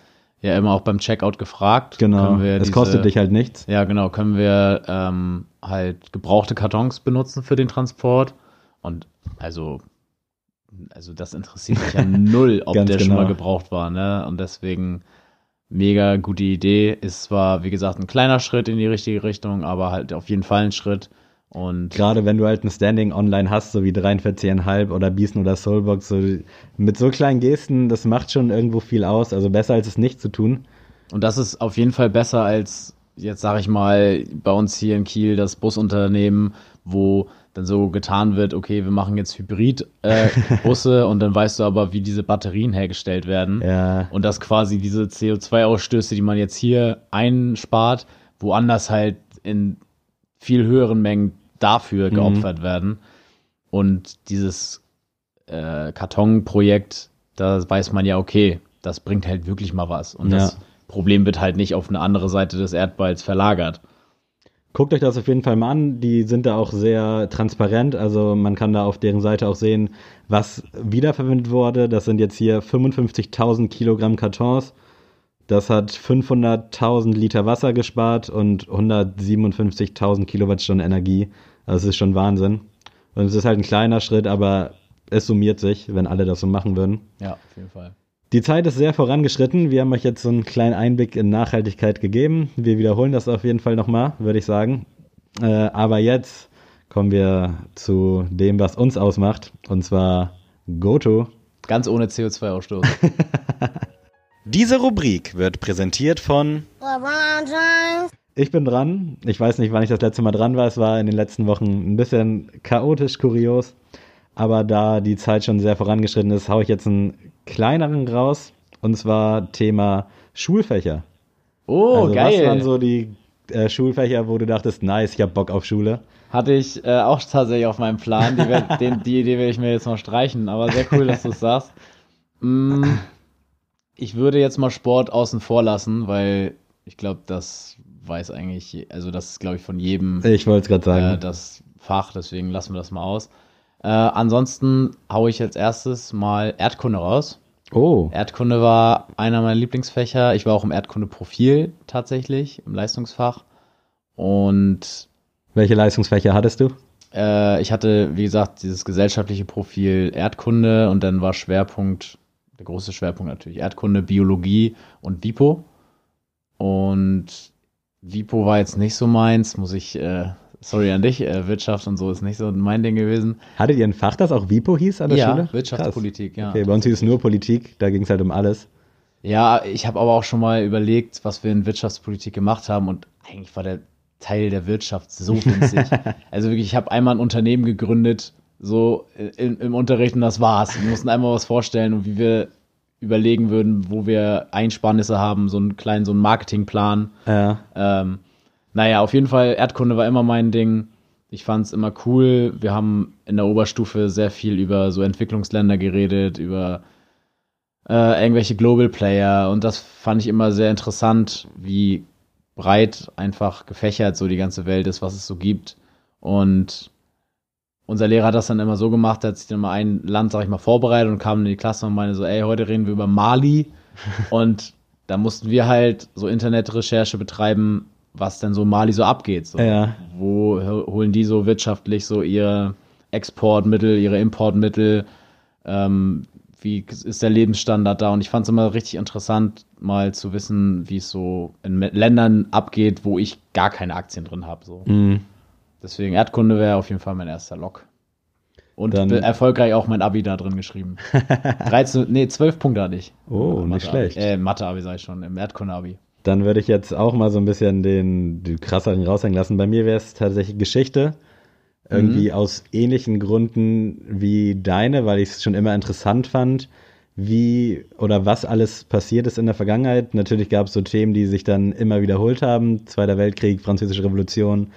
ja immer auch beim Checkout gefragt. Genau. Es diese- kostet dich halt nichts. Ja, genau. Können wir ähm, halt gebrauchte Kartons benutzen für den Transport. Und also, also das interessiert mich ja null, ob der schon genau. mal gebraucht war. Ne? Und deswegen mega gute Idee. Ist zwar, wie gesagt, ein kleiner Schritt in die richtige Richtung, aber halt auf jeden Fall ein Schritt. Und Gerade wenn du halt ein Standing online hast, so wie 43,5 oder Beeson oder Soulbox, so mit so kleinen Gesten, das macht schon irgendwo viel aus. Also besser als es nicht zu tun. Und das ist auf jeden Fall besser als, jetzt sage ich mal, bei uns hier in Kiel das Busunternehmen, wo dann so getan wird, okay, wir machen jetzt Hybrid-Busse und dann weißt du aber, wie diese Batterien hergestellt werden. Ja, Und dass quasi diese CO2-Ausstöße, die man jetzt hier einspart, woanders halt in viel höheren Mengen dafür Mhm. geopfert werden. Und dieses äh, Kartonprojekt, da weiß man ja, okay, das bringt halt wirklich mal was. Und das Ja. Problem wird halt nicht auf eine andere Seite des Erdballs verlagert. Guckt euch das auf jeden Fall mal an. Die sind da auch sehr transparent. Also man kann da auf deren Seite auch sehen, was wiederverwendet wurde. Das sind jetzt hier 55.000 Kilogramm Kartons. Das hat 500.000 Liter Wasser gespart und 157.000 Kilowattstunden Energie. Also es ist schon Wahnsinn. Und es ist halt ein kleiner Schritt, aber es summiert sich, wenn alle das so machen würden. Ja, auf jeden Fall. Die Zeit ist sehr vorangeschritten. Wir haben euch jetzt so einen kleinen Einblick in Nachhaltigkeit gegeben. Wir wiederholen das auf jeden Fall nochmal, würde ich sagen. Äh, aber jetzt kommen wir zu dem, was uns ausmacht. Und zwar Goto. Ganz ohne CO2-Ausstoß. Diese Rubrik wird präsentiert von LeBron James. Ich bin dran. Ich weiß nicht, wann ich das letzte Mal dran war. Es war in den letzten Wochen ein bisschen chaotisch, kurios. Aber da die Zeit schon sehr vorangeschritten ist, haue ich jetzt einen kleineren raus. Und zwar Thema Schulfächer. Oh, also, geil. Was waren so die äh, Schulfächer, wo du dachtest, nice, ich hab Bock auf Schule? Hatte ich äh, auch tatsächlich auf meinem Plan. Die, werd, den, die Idee werde ich mir jetzt mal streichen, aber sehr cool, dass du es sagst. Mm, ich würde jetzt mal Sport außen vor lassen, weil ich glaube, das weiß eigentlich, also das ist, glaube ich, von jedem Ich wollte es gerade sagen. äh, das Fach, deswegen lassen wir das mal aus. Äh, ansonsten haue ich als erstes mal Erdkunde raus. oh, Erdkunde war einer meiner Lieblingsfächer. Ich war auch im Erdkunde-Profil tatsächlich, im Leistungsfach. Und welche Leistungsfächer hattest du? äh, ich hatte, wie gesagt, dieses gesellschaftliche Profil Erdkunde und dann war Schwerpunkt, der große Schwerpunkt natürlich Erdkunde, Biologie und WIPO. Und WIPO war jetzt nicht so meins, muss ich, äh, sorry an dich, äh, Wirtschaft und so ist nicht so mein Ding gewesen. Hattet ihr ein Fach, das auch WIPO hieß an der Ja, Schule? Wirtschaftspolitik, ja. Okay, bei uns hieß es nur Politik, da ging es halt um alles. Ja, ich habe aber auch schon mal überlegt, was wir in Wirtschaftspolitik gemacht haben und eigentlich war der Teil der Wirtschaft so winzig. also wirklich, ich habe einmal ein Unternehmen gegründet, so im, im Unterricht und das war's. Wir mussten einmal was vorstellen und wie wir überlegen würden, wo wir Einsparnisse haben, so einen kleinen, so einen Marketingplan. Ja. Ähm, naja, auf jeden Fall, Erdkunde war immer mein Ding. ich fand es immer cool. Wir haben in der Oberstufe sehr viel über so Entwicklungsländer geredet, über äh, irgendwelche Global Player und das fand ich immer sehr interessant, wie breit einfach gefächert so die ganze Welt ist, was es so gibt. Und unser Lehrer hat das dann immer so gemacht, er hat sich dann mal ein Land, sag ich mal, vorbereitet und kam in die Klasse und meinte so, ey, heute reden wir über Mali. und da mussten wir halt so Internetrecherche betreiben, was denn so Mali so abgeht. So. Ja. Wo holen die so wirtschaftlich so ihre Exportmittel, ihre Importmittel? Ähm, wie ist der Lebensstandard da? Und ich fand es immer richtig interessant, mal zu wissen, wie es so in Ländern abgeht, wo ich gar keine Aktien drin habe. So. Mhm. Deswegen Erdkunde wäre auf jeden Fall mein erster Log. Und Dann- erfolgreich auch mein Abi da drin geschrieben. 13, nee, 12 Punkte hatte ich. Oh, nicht schlecht. Äh, Mathe-Abi sag ich schon, im Erdkunde-Abi. Dann würde ich jetzt auch mal so ein bisschen den, den krasseren raushängen lassen. Bei mir wäre es tatsächlich Geschichte. Irgendwie aus ähnlichen Gründen wie deine, weil ich es schon immer interessant fand, wie oder was alles passiert ist in der Vergangenheit. Natürlich gab es so Themen, die sich dann immer wiederholt haben. Zweiter Weltkrieg, Französische Revolution,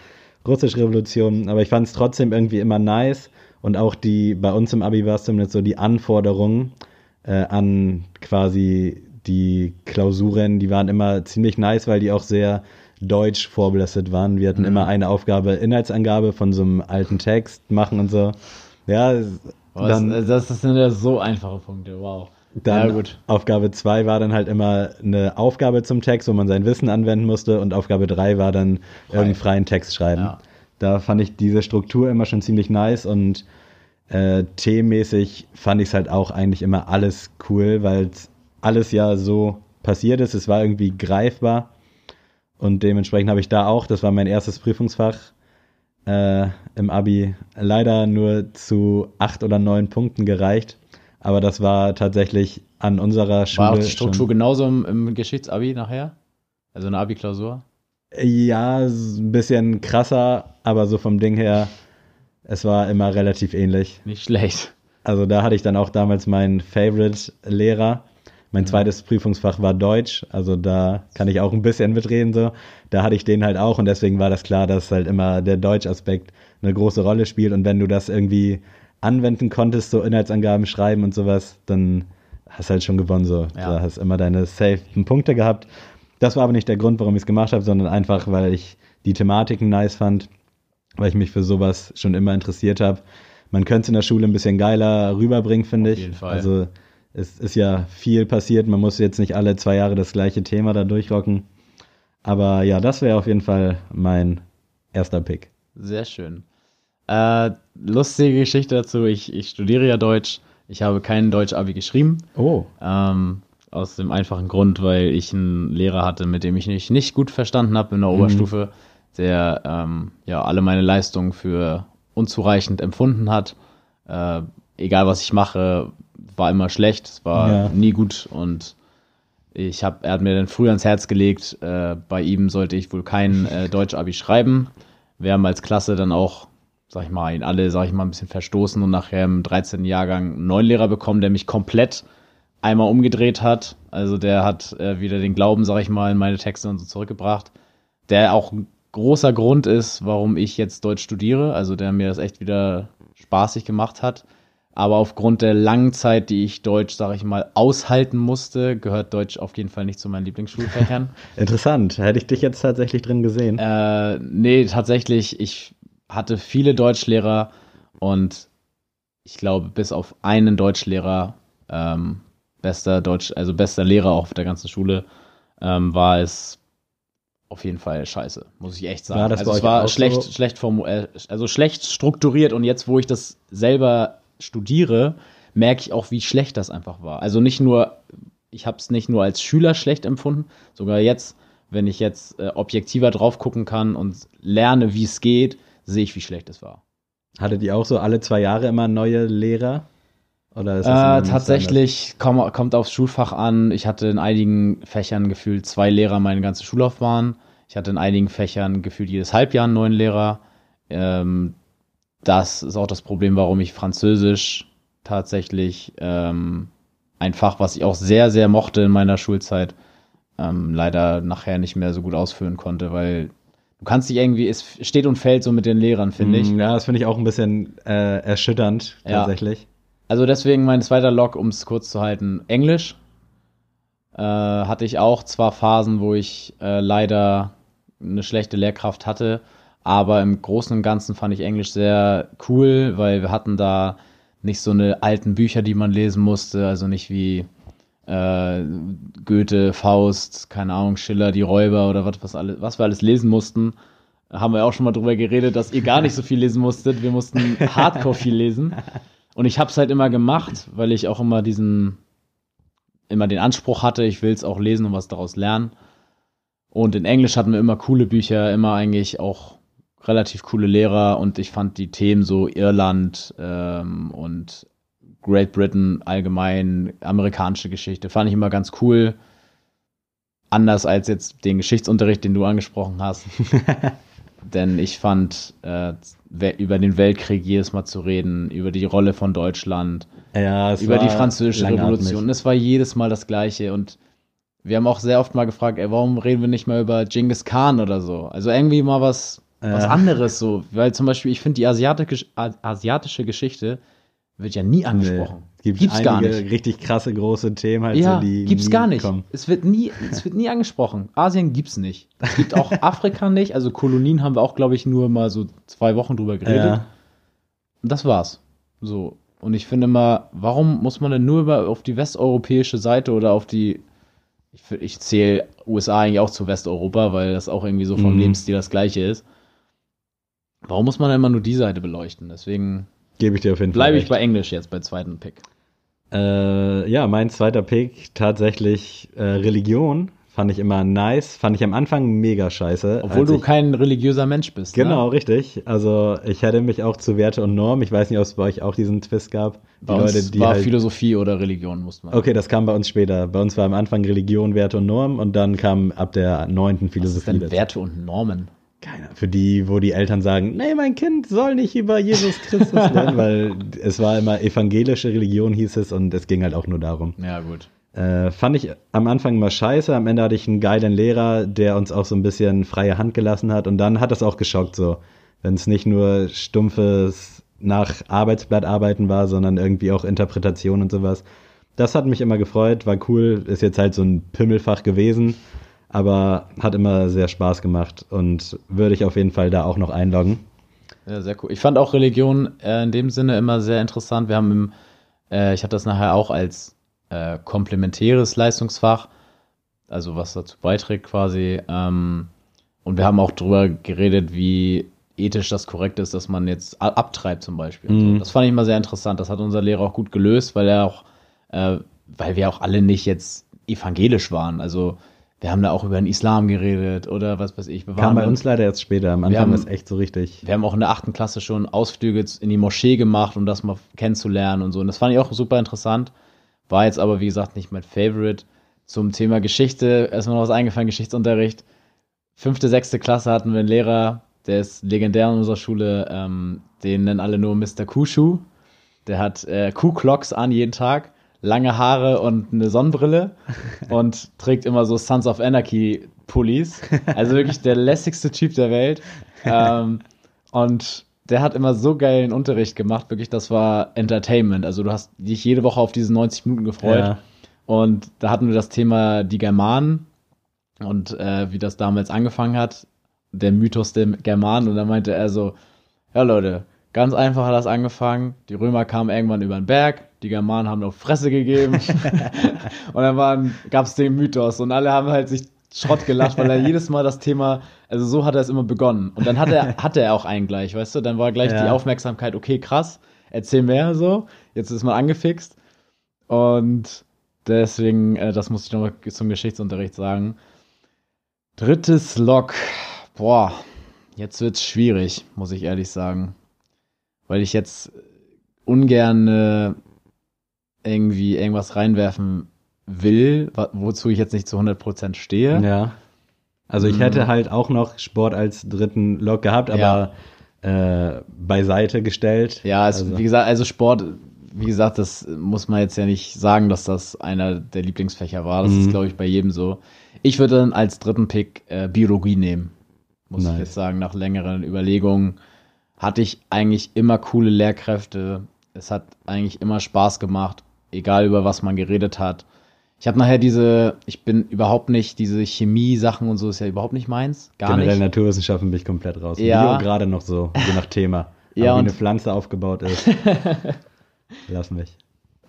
Russische Revolution. Aber ich fand es trotzdem irgendwie immer nice. Und auch die, bei uns im Abi war es zumindest so die Anforderungen äh, an quasi die Klausuren, die waren immer ziemlich nice, weil die auch sehr deutsch vorbelastet waren. Wir hatten Mhm. immer eine Aufgabe, Inhaltsangabe von so einem alten Text machen und so. Ja, Boah, dann, das, das, das sind ja so einfache Punkte, wow. dann ja, gut. Aufgabe 2 war dann halt immer eine Aufgabe zum Text, wo man sein Wissen anwenden musste und Aufgabe 3 war dann irgendeinen freien Text schreiben. Ja. Da fand ich diese Struktur immer schon ziemlich nice und äh, themenmäßig fand ich es halt auch eigentlich immer alles cool, weil alles ja so passiert ist. Es war irgendwie greifbar und dementsprechend habe ich da auch, das war mein erstes Prüfungsfach äh, im Abi, leider nur zu acht oder neun Punkten gereicht. Aber das war tatsächlich an unserer Schule. War auch die Struktur genauso im, im Geschichtsabi nachher? Also eine Abi-Klausur? Ja, ein bisschen krasser, aber so vom Ding her, es war immer relativ ähnlich. Nicht schlecht. Also da hatte ich dann auch damals meinen Favorite-Lehrer. Mein zweites Prüfungsfach war Deutsch, also da kann ich auch ein bisschen mitreden so. Da hatte ich den halt auch und deswegen war das klar, dass halt immer der Deutschaspekt eine große Rolle spielt und wenn du das irgendwie anwenden konntest, so Inhaltsangaben schreiben und sowas, dann hast halt schon gewonnen so. Ja. Da hast immer deine safen Punkte gehabt. Das war aber nicht der Grund, warum ich es gemacht habe, sondern einfach, weil ich die Thematiken nice fand, weil ich mich für sowas schon immer interessiert habe. Man könnte es in der Schule ein bisschen geiler rüberbringen, finde Auf ich. jeden Fall. Also es ist ja viel passiert. Man muss jetzt nicht alle zwei Jahre das gleiche Thema da durchrocken. Aber ja, das wäre auf jeden Fall mein erster Pick. Sehr schön. Äh, lustige Geschichte dazu. Ich, ich studiere ja Deutsch. Ich habe kein Deutsch-Abi geschrieben. Oh. Ähm, aus dem einfachen Grund, weil ich einen Lehrer hatte, mit dem ich mich nicht gut verstanden habe in der Oberstufe, der ähm, ja alle meine Leistungen für unzureichend empfunden hat. Äh, egal was ich mache, war immer schlecht, es war Ja. nie gut und ich hab, er hat mir dann früh ans Herz gelegt, äh, bei ihm sollte ich wohl kein äh, Deutsch-Abi schreiben. Wir haben als Klasse dann auch, sag ich mal, ihn alle, sag ich mal, ein bisschen verstoßen und nachher im 13. Jahrgang einen neuen Lehrer bekommen, der mich komplett einmal umgedreht hat. Also der hat äh, wieder den Glauben, sag ich mal, in meine Texte und so zurückgebracht. Der auch ein großer Grund ist, warum ich jetzt Deutsch studiere. Also der mir das echt wieder spaßig gemacht hat. Aber aufgrund der langen Zeit, die ich Deutsch, sag ich mal, aushalten musste, gehört Deutsch auf jeden Fall nicht zu meinen Lieblingsschulfächern. Interessant. Hätte ich dich jetzt tatsächlich drin gesehen. Äh, nee, tatsächlich, ich hatte viele Deutschlehrer und ich glaube, bis auf einen Deutschlehrer, ähm, bester Deutsch, also bester Lehrer auch auf der ganzen Schule, ähm, war es auf jeden Fall scheiße, muss ich echt sagen. War das also es war schlecht, so? schlecht äh, also schlecht strukturiert und jetzt, wo ich das selber studiere, merke ich auch, wie schlecht das einfach war. Also nicht nur, ich habe es nicht nur als Schüler schlecht empfunden, sogar jetzt, wenn ich jetzt äh, objektiver drauf gucken kann und lerne, wie es geht, sehe ich, wie schlecht es war. Hattet ihr auch so alle zwei Jahre immer neue Lehrer? Oder ist das Äh, tatsächlich komm, kommt aufs Schulfach an. Ich hatte in einigen Fächern gefühlt zwei Lehrer meine ganze Schullaufbahn. Ich hatte in einigen Fächern gefühlt jedes Halbjahr einen neuen Lehrer. Ähm, das ist auch das Problem, warum ich Französisch tatsächlich ähm, ein Fach, was ich auch sehr, sehr mochte in meiner Schulzeit, ähm, leider nachher nicht mehr so gut ausführen konnte, weil du kannst dich irgendwie, es steht und fällt so mit den Lehrern, finde ich. Mm, Ja, das finde ich auch ein bisschen äh, erschütternd, Ja. tatsächlich. Also deswegen mein zweiter Log, um es kurz zu halten, Englisch. Äh, hatte ich auch zwar Phasen, wo ich äh, leider eine schlechte Lehrkraft hatte, aber im Großen und Ganzen fand ich Englisch sehr cool, weil wir hatten da nicht so eine alten Bücher, die man lesen musste, also nicht wie äh, Goethe, Faust, keine Ahnung, Schiller, die Räuber oder was, was, alles, was wir alles lesen mussten. Haben wir auch schon mal drüber geredet, dass ihr gar nicht so viel lesen musstet. Wir mussten hardcore viel lesen. Und ich habe es halt immer gemacht, weil ich auch immer diesen, immer den Anspruch hatte, ich will es auch lesen und was daraus lernen. Und in Englisch hatten wir immer coole Bücher, immer eigentlich auch relativ coole Lehrer und ich fand die Themen so Irland ähm, und Great Britain allgemein, amerikanische Geschichte, fand ich immer ganz cool. Anders als jetzt den Geschichtsunterricht, den du angesprochen hast. Denn ich fand, äh, über den Weltkrieg jedes Mal zu reden, über die Rolle von Deutschland, Ja, über die französische. Revolution. Es war jedes Mal das Gleiche und wir haben auch sehr oft mal gefragt, ey, warum reden wir nicht mal über Genghis Khan oder so? Also irgendwie mal was, was Ja. anderes so. Weil zum Beispiel, ich finde, die asiatische, asiatische Geschichte wird ja nie angesprochen. Gibt Gibt's gar nicht. richtig krasse große Themen halt Ja, so, die gibt's gar nicht. kommen. Es wird nie, es wird nie angesprochen. Asien gibt's nicht. Es gibt auch Afrika nicht. Also Kolonien haben wir auch, glaube ich, nur mal so zwei Wochen drüber geredet. Ja. Und das war's. So. Und ich finde mal, warum muss man denn nur über, auf die westeuropäische Seite oder auf die, ich, ich zähle USA eigentlich auch zu Westeuropa, weil das auch irgendwie so vom Mhm. Lebensstil das gleiche ist. Warum muss man immer nur die Seite beleuchten? Deswegen Gebe ich dir auf jeden Fall. bleibe ich bei Englisch jetzt, bei zweiten Pick. Äh, ja, mein zweiter Pick tatsächlich äh, Religion. Fand ich immer nice. Fand ich am Anfang mega scheiße. Obwohl du ich, kein religiöser Mensch bist. Genau, Ne? richtig. Also ich hätte mich auch zu Werte und Norm. Ich weiß nicht, ob es bei euch auch diesen Twist gab. Die Bei uns Leute, war halt, Philosophie oder Religion, musste man. Okay, das kam bei uns später. Bei uns war am Anfang Religion, Werte und Norm und dann kam ab der neunten Was ist Philosophie denn. Werte und Normen? Keiner. Für die, wo die Eltern sagen, nee, mein Kind soll nicht über Jesus Christus lernen, weil es war immer evangelische Religion, hieß es, und es ging halt auch nur darum. Ja, gut. Äh, fand ich am Anfang mal scheiße. Am Ende hatte ich einen geilen Lehrer, der uns auch so ein bisschen freie Hand gelassen hat. Und dann hat das auch geschockt, so. Wenn es nicht nur stumpfes nach Arbeitsblatt arbeiten war, sondern irgendwie auch Interpretation und sowas. Das hat mich immer gefreut, war cool. Ist jetzt halt so ein Pimmelfach gewesen, aber hat immer sehr Spaß gemacht und würde ich auf jeden Fall da auch noch einloggen. Ja, sehr cool. Ich fand auch Religion äh, in dem Sinne immer sehr interessant. Wir haben im, äh, ich hatte das nachher auch als äh, komplementäres Leistungsfach, also was dazu beiträgt quasi. Ähm, und wir haben auch drüber geredet, wie ethisch das korrekt ist, dass man jetzt abtreibt zum Beispiel. Mhm. So. Das fand ich immer sehr interessant. Das hat unser Lehrer auch gut gelöst, weil er auch, äh, weil wir auch alle nicht jetzt evangelisch waren. Also wir haben da auch über den Islam geredet oder was weiß ich. Wir Kam bei uns leider jetzt später. Am Anfang haben- ist echt so richtig. wir haben auch in der achten Klasse schon Ausflüge in die Moschee gemacht, um das mal kennenzulernen und so. Und das fand ich auch super interessant. War jetzt aber, wie gesagt, nicht mein Favorite. Zum Thema Geschichte, erstmal noch was eingefallen, Geschichtsunterricht. Fünfte, sechste Klasse hatten wir einen Lehrer, der ist legendär in unserer Schule, ähm, den nennen alle nur Mr. Kushu. Der hat äh, Kuhclocks an jeden Tag, lange Haare und eine Sonnenbrille und trägt immer so Sons of Anarchy Pullis. Also wirklich der lässigste Typ der Welt. Ähm, und der hat immer so geilen Unterricht gemacht, wirklich, das war Entertainment. Also du hast dich jede Woche auf diese 90 Minuten gefreut. Ja. Und da hatten wir das Thema die Germanen und äh, wie das damals angefangen hat, der Mythos der Germanen. Und da meinte er so, ja Leute, ganz einfach hat das angefangen. Die Römer kamen irgendwann über den Berg, die Germanen haben auf Fresse gegeben. und dann gab es den Mythos und alle haben halt sich Schrott gelacht, weil er jedes Mal das Thema, also so hat er es immer begonnen. Und dann hatte er, hatte er auch einen gleich, weißt du? Dann war gleich Ja. die Aufmerksamkeit, okay, krass, erzähl mehr so. Jetzt ist man angefixt. Und deswegen, äh, das muss ich nochmal zum Geschichtsunterricht sagen. Drittes Log. Boah, jetzt wird's schwierig, muss ich ehrlich sagen. Weil ich jetzt ungern äh, irgendwie irgendwas reinwerfen will, wozu ich jetzt nicht zu 100% stehe. Ja. Also ich Mhm. hätte halt auch noch Sport als dritten Log gehabt, aber äh, beiseite gestellt. Ja, es, also, wie gesagt, also Sport, wie gesagt, das muss man jetzt ja nicht sagen, dass das einer der Lieblingsfächer war. Das Mhm. ist, glaube ich, bei jedem so. Ich würde dann als dritten Pick äh, Biologie nehmen. muss Nice. ich jetzt sagen, nach längeren Überlegungen. Hatte ich eigentlich immer coole Lehrkräfte. Es hat eigentlich immer Spaß gemacht, egal über was man geredet hat. Ich habe nachher diese, ich bin überhaupt nicht, diese Chemie-Sachen und so ist ja überhaupt nicht meins. Gar Generell nicht. Naturwissenschaften bin ich komplett raus. Ja. Bio gerade noch so, je nach Thema. Ja, Aber wie eine Pflanze aufgebaut ist. Lass mich.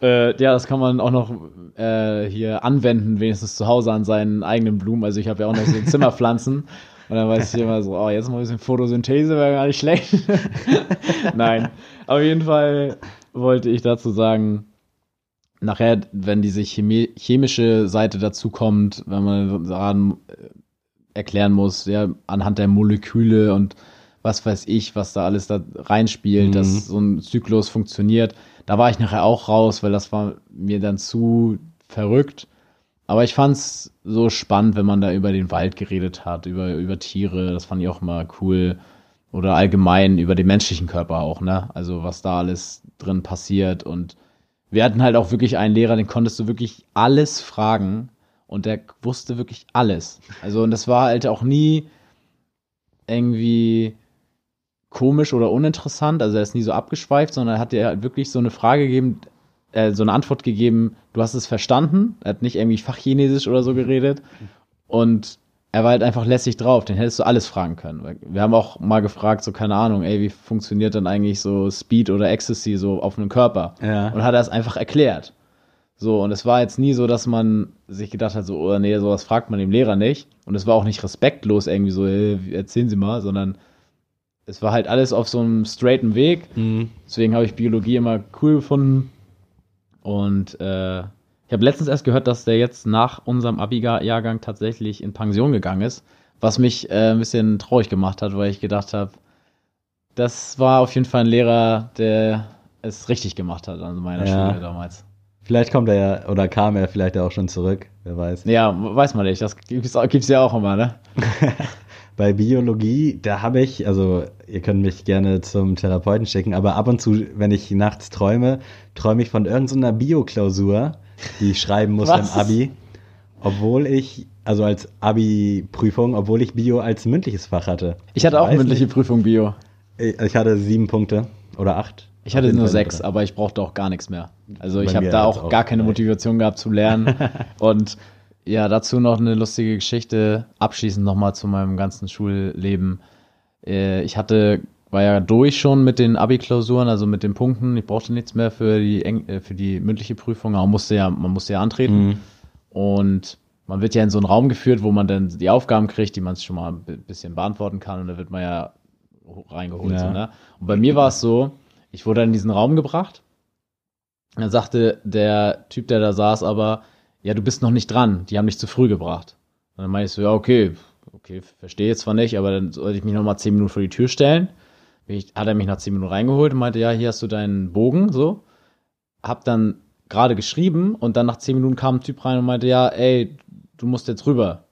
Äh, ja, das kann man auch noch äh, hier anwenden, wenigstens zu Hause an seinen eigenen Blumen. Also ich habe ja auch noch so Zimmerpflanzen. Und dann weiß ich immer so, oh, jetzt mal ein bisschen Photosynthese wäre gar nicht schlecht. Nein. Auf jeden Fall wollte ich dazu sagen, nachher, wenn diese chemische Seite dazu kommt, wenn man daran äh, erklären muss, ja, anhand der Moleküle und was weiß ich, was da alles da reinspielt, Mhm. dass so ein Zyklus funktioniert. Da war ich nachher auch raus, weil das war mir dann zu verrückt. Aber ich fand's so spannend, wenn man da über den Wald geredet hat, über, über Tiere, das fand ich auch mal cool. Oder allgemein über den menschlichen Körper auch, ne? Also was da alles drin passiert. Und wir hatten halt auch wirklich einen Lehrer, den konntest du wirklich alles fragen. Und der wusste wirklich alles. Also, und das war halt auch nie irgendwie komisch oder uninteressant. Also, er ist nie so abgeschweift, sondern er hat dir halt wirklich so eine Frage gegeben, äh, so eine Antwort gegeben. Du hast es verstanden. Er hat nicht irgendwie Fachchinesisch oder so geredet. Und er war halt einfach lässig drauf. Den hättest du alles fragen können. Wir haben auch mal gefragt, so keine Ahnung, ey, wie funktioniert denn eigentlich so Speed oder Ecstasy so auf einem Körper? Ja. Und hat er es einfach erklärt. So, und es war jetzt nie so, dass man sich gedacht hat, so, oh nee, sowas fragt man dem Lehrer nicht. Und es war auch nicht respektlos irgendwie so, hey, erzählen Sie mal, sondern es war halt alles auf so einem straighten Weg. Mhm. Deswegen habe ich Biologie immer cool gefunden. Und äh, ich habe letztens erst gehört, dass der jetzt nach unserem Abi-Jahrgang tatsächlich in Pension gegangen ist, was mich äh, ein bisschen traurig gemacht hat, weil ich gedacht habe, das war auf jeden Fall ein Lehrer, der es richtig gemacht hat an meiner Ja. Schule damals. Vielleicht kommt er ja, oder kam er vielleicht auch schon zurück, wer weiß. Ja, weiß man nicht, das gibt's, gibt's ja auch immer, ne? Bei Biologie, da habe ich, also ihr könnt mich gerne zum Therapeuten schicken, aber ab und zu, wenn ich nachts träume, träume ich von irgendeiner Bio-Klausur, die ich schreiben muss im? Abi, obwohl ich, also als Abi-Prüfung, obwohl ich Bio als mündliches Fach hatte. Ich hatte auch weiß mündliche nicht. Prüfung Bio. Ich hatte sieben Punkte oder acht. Ich hatte nur sechs, aber ich brauchte auch gar nichts mehr. Also Bei ich habe da auch auch gar keine. Motivation gehabt zu lernen. Und ja, dazu noch eine lustige Geschichte, abschließend nochmal zu meinem ganzen Schulleben. Äh, Ich hatte, war ja durch schon mit den Abi-Klausuren, also mit den Punkten. Ich brauchte nichts mehr für die, Eng äh, für die mündliche Prüfung, aber man musste ja, man musste ja antreten. Mhm. Und man wird ja in so einen Raum geführt, wo man dann die Aufgaben kriegt, die man schon mal ein bi- bisschen beantworten kann. Und da wird man ja ho- reingeholt. Ja. So, ne? Und bei mir war es so, ich wurde in diesen Raum gebracht. Dann sagte der Typ, der da saß, aber, ja, du bist noch nicht dran. Die haben dich zu früh gebracht. Und dann meinte ich so, ja, okay, okay, verstehe jetzt zwar nicht, aber dann sollte ich mich noch mal zehn Minuten vor die Tür stellen. Ich, hat er mich nach zehn Minuten reingeholt und meinte, ja, hier hast du deinen Bogen, so. Hab dann gerade geschrieben und dann nach zehn Minuten kam ein Typ rein und meinte, ja, ey, du musst jetzt rüber.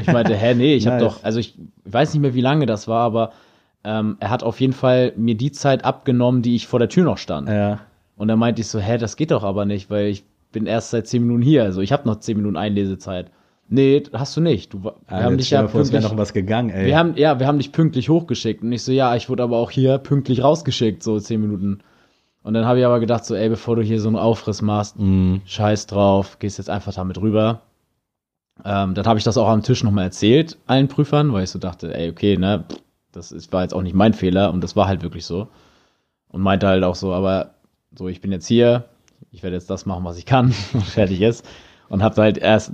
Ich meinte, hä, nee, ich habe Nice. doch, also ich weiß nicht mehr, wie lange das war, aber ähm, er hat auf jeden Fall mir die Zeit abgenommen, die ich vor der Tür noch stand. Ja. Und dann meinte ich so, hä, das geht doch aber nicht, weil ich bin erst seit zehn Minuten hier, also ich habe noch zehn Minuten Einlesezeit. Nee, hast du nicht. Du, wir Aber haben dich ja pünktlich, noch was gegangen, ey. wir haben, ja, wir haben dich pünktlich hochgeschickt. Und ich so, ja, ich wurde aber auch hier pünktlich rausgeschickt, so zehn Minuten. Und dann habe ich aber gedacht, so, ey, bevor du hier so einen Aufriss machst, Mhm. scheiß drauf, gehst jetzt einfach damit rüber. Ähm, dann habe ich das auch am Tisch nochmal erzählt, allen Prüfern, weil ich so dachte, ey, okay, ne, das ist, war jetzt auch nicht mein Fehler und das war halt wirklich so. Und meinte halt auch so, aber so, ich bin jetzt hier, ich werde jetzt das machen, was ich kann und fertig ist. Und habe halt erst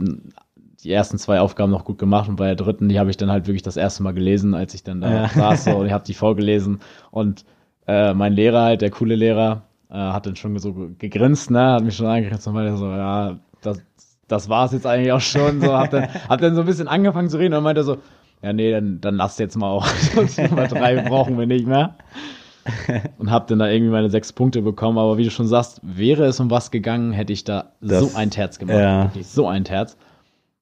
die ersten zwei Aufgaben noch gut gemacht und bei der dritten, die habe ich dann halt wirklich das erste Mal gelesen, als ich dann da Ja. saß so, und ich habe die vorgelesen und äh, mein Lehrer halt, der coole Lehrer, äh, hat dann schon so gegrinst, ne, hat mich schon angegrinst und meinte so, ja, das, das war's jetzt eigentlich auch schon, so, hab dann, hab dann so ein bisschen angefangen zu reden und meinte so, ja, nee, dann, dann lass jetzt mal auch, Nummer drei brauchen wir nicht mehr. Und hab dann da irgendwie meine sechs Punkte bekommen, aber wie du schon sagst, wäre es um was gegangen, hätte ich da Das- so ein Terz gemacht, ja. so ein Terz.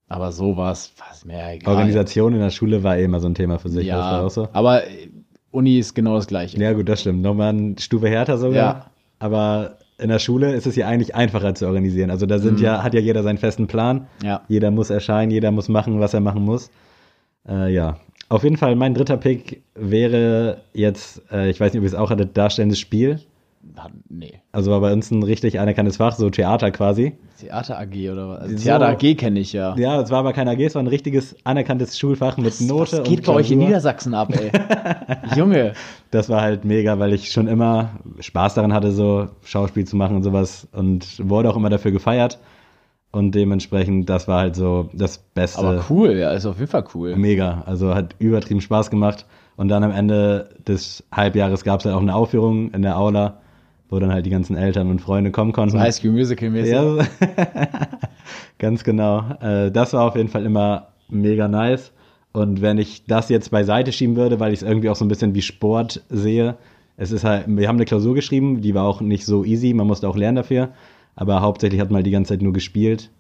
Aber so war's, was mir egal. Organisation in der Schule war eh immer so ein Thema für sich. war ja, auch so. aber äh, Uni ist genau das Gleiche. Ja, gut, das stimmt. Nochmal eine Stufe härter sogar. Ja. Aber in der Schule ist es ja eigentlich einfacher zu organisieren. Also da sind Mhm. ja, hat ja jeder seinen festen Plan. Ja. Jeder muss erscheinen, jeder muss machen, was er machen muss. Äh, ja, auf jeden Fall mein dritter Pick wäre jetzt, äh, ich weiß nicht, ob ihr es auch hattet, darstellendes Spiel. Nee. Also war bei uns ein richtig anerkanntes Fach, so Theater quasi. Theater AG oder was? Also So. Theater AG kenne ich ja. Ja, es war aber kein AG, es war ein richtiges anerkanntes Schulfach mit Note Was geht und bei euch in. Niedersachsen ab, ey? Junge. Das war halt mega, weil ich schon immer Spaß daran hatte, so Schauspiel zu machen und sowas und wurde auch immer dafür gefeiert. Und dementsprechend, das war halt so das Beste. Aber cool, ja, ist auf jeden Fall cool. Mega. Also hat übertrieben Spaß gemacht. Und dann am Ende des Halbjahres gab es halt auch eine Aufführung in der Aula, wo dann halt die ganzen Eltern und Freunde kommen konnten. High School Musical mäßig. Ja, ganz genau. Äh, das war auf jeden Fall immer mega nice. Und wenn ich das jetzt beiseite schieben würde, weil ich es irgendwie auch so ein bisschen wie Sport sehe, es ist halt, wir haben eine Klausur geschrieben, die war auch nicht so easy, man musste auch lernen dafür, aber hauptsächlich hat man halt die ganze Zeit nur gespielt.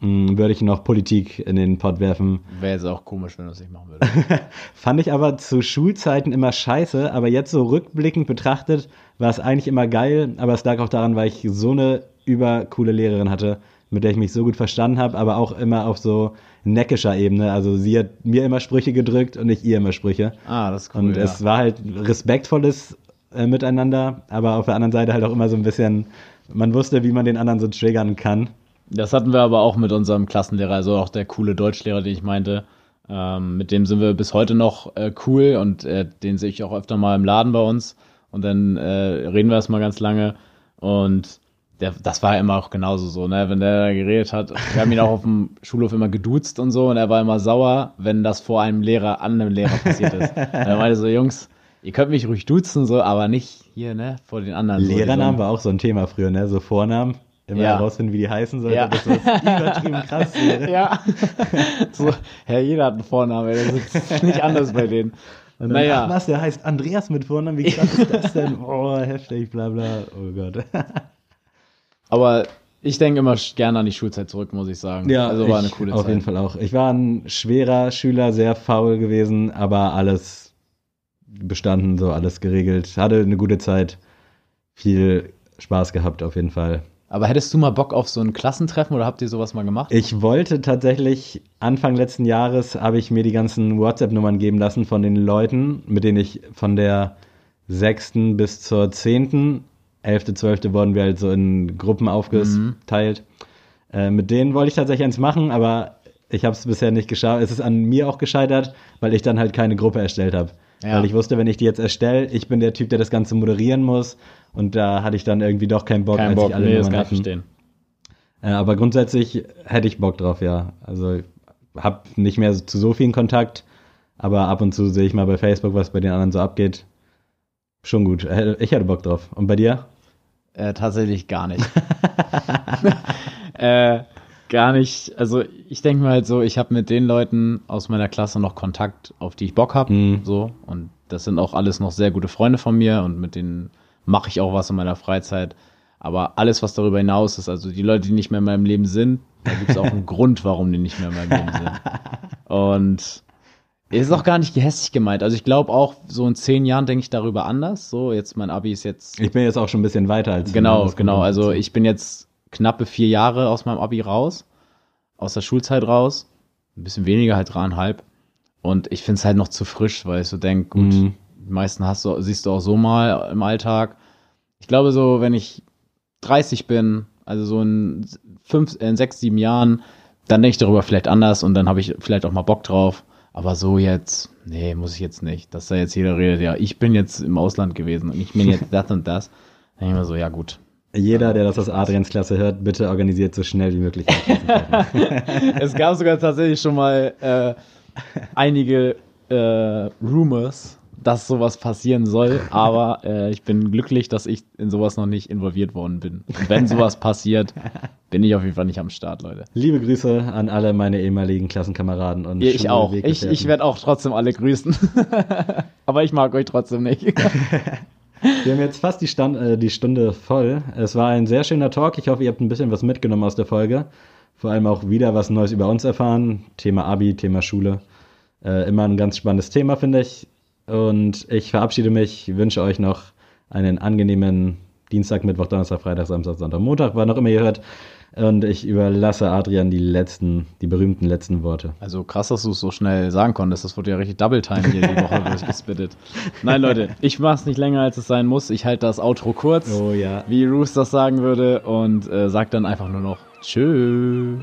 Hm, würde ich noch Politik in den Pott werfen. Wäre jetzt auch komisch, wenn du es nicht machen würdest. Fand ich aber zu Schulzeiten immer scheiße, aber jetzt so rückblickend betrachtet war es eigentlich immer geil, aber es lag auch daran, weil ich so eine übercoole Lehrerin hatte, mit der ich mich so gut verstanden habe, aber auch immer auf so neckischer Ebene. Also sie hat mir immer Sprüche gedrückt und ich ihr immer Sprüche. ah, das ist cool. Und ja. es war halt respektvolles äh, Miteinander, aber auf der anderen Seite halt auch immer so ein bisschen, man wusste, wie man den anderen so triggern kann. Das hatten wir aber auch mit unserem Klassenlehrer, also auch der coole Deutschlehrer, den ich meinte. Ähm, mit dem sind wir bis heute noch äh, cool und äh, den sehe ich auch öfter mal im Laden bei uns. Und dann äh, reden wir erstmal ganz lange. Und der, das war immer auch genauso so, ne? Wenn der da geredet hat, wir haben ihn auch auf dem Schulhof immer geduzt und so und er war immer sauer, wenn das vor einem Lehrer an einem Lehrer passiert ist. er meinte so, Jungs, ihr könnt mich ruhig duzen, so, aber nicht hier, ne, vor den anderen. Lehrernamen so- war auch so ein Thema früher, ne? So Vornamen. Immer Ja. herausfinden, wie die heißen sollten. Ja. Das ist übertrieben krass. wäre. Ja. so, Herr, jeder hat einen Vornamen, das ist nicht anders bei denen. Und dann, Naja. ach was, der heißt Andreas mit Vornamen, wie krass ist das denn? Oh, heftig, bla bla. Oh Gott. Aber ich denke immer gerne an die Schulzeit zurück, muss ich sagen. also war eine coole auf Zeit. jeden Fall auch. Ich war ein schwerer Schüler, sehr faul gewesen, aber alles bestanden, so alles geregelt. Hatte eine gute Zeit, viel Spaß gehabt auf jeden Fall. Aber hättest du mal Bock auf so ein Klassentreffen oder habt ihr sowas mal gemacht? Ich wollte tatsächlich, Anfang letzten Jahres habe ich mir die ganzen WhatsApp-Nummern geben lassen von den Leuten, mit denen ich von der 6. bis zur 10., 11., 12. wurden wir halt so in Gruppen aufgeteilt. Äh, mit denen wollte ich tatsächlich eins machen, aber ich habe es bisher nicht geschafft. Es ist an mir auch gescheitert, weil ich dann halt keine Gruppe erstellt habe. Ja. Weil ich wusste, wenn ich die jetzt erstelle, ich bin der Typ, der das Ganze moderieren muss. Und da hatte ich dann irgendwie doch keinen Bock, Kein als Bock, ich alle nee, das Nummern kann ich verstehen. Äh, aber grundsätzlich hätte ich Bock drauf, ja. Also hab nicht mehr zu so vielen Kontakt, aber ab und zu sehe ich mal bei Facebook, was bei den anderen so abgeht. Schon gut. Äh, Ich hätte Bock drauf. Und bei dir? Äh, tatsächlich gar nicht. äh, gar nicht. Also ich denke mir halt so, ich habe mit den Leuten aus meiner Klasse noch Kontakt, auf die ich Bock habe. Mhm. So. Und das sind auch alles noch sehr gute Freunde von mir und mit denen mache ich auch was in meiner Freizeit. Aber alles, was darüber hinaus ist, also die Leute, die nicht mehr in meinem Leben sind, da gibt es auch einen Grund, warum die nicht mehr in meinem Leben sind. Und es ist auch gar nicht gehässig gemeint. Also ich glaube auch, so in zehn Jahren denke ich darüber anders. So, jetzt mein Abi ist jetzt Ich bin jetzt auch schon ein bisschen weiter als du? Genau, genau. Also ich bin jetzt knappe vier Jahre aus meinem Abi raus, aus der Schulzeit raus. Ein bisschen weniger, halt dreieinhalb. Und ich finde es halt noch zu frisch, weil ich so denke, gut, Mhm. die meisten hast du, siehst du auch so mal im Alltag. Ich glaube so, wenn ich 30 bin, also so in fünf, in sechs, sieben Jahren, dann denke ich darüber vielleicht anders und dann habe ich vielleicht auch mal Bock drauf. Aber so jetzt, nee, muss ich jetzt nicht. Dass da jetzt jeder redet, ja, ich bin jetzt im Ausland gewesen und ich bin jetzt das und das. Dann denke ich mir so, ja gut, Jeder, der das aus Adrians Klasse hört, bitte organisiert so schnell wie möglich. es gab sogar tatsächlich schon mal äh, einige äh, Rumors, dass sowas passieren soll, aber äh, ich bin glücklich, dass ich in sowas noch nicht involviert worden bin. Und wenn sowas passiert, bin ich auf jeden Fall nicht am Start, Leute. Liebe Grüße an alle meine ehemaligen Klassenkameraden und Ich auch. Ich, ich werde auch trotzdem alle grüßen. aber ich mag euch trotzdem nicht. Wir haben jetzt fast die, Stand, äh, die Stunde voll. Es war ein sehr schöner Talk. Ich hoffe, ihr habt ein bisschen was mitgenommen aus der Folge. Vor allem auch wieder was Neues über uns erfahren. Thema Abi, Thema Schule. Äh, immer ein ganz spannendes Thema, finde ich. Und ich verabschiede mich, wünsche euch noch einen angenehmen Dienstag, Mittwoch, Donnerstag, Freitag, Samstag, Sonntag, Montag, wann auch immer ihr hört. Und ich überlasse Adrian die letzten, die berühmten letzten Worte. Also krass, dass du es so schnell sagen konntest. Das wurde ja richtig Double Time hier die Woche durchgespittet. Nein, Leute, ich mach's nicht länger, als es sein muss. Ich halte das Outro kurz, Oh ja. wie Roos das sagen würde, und äh, sag dann einfach nur noch Tschö.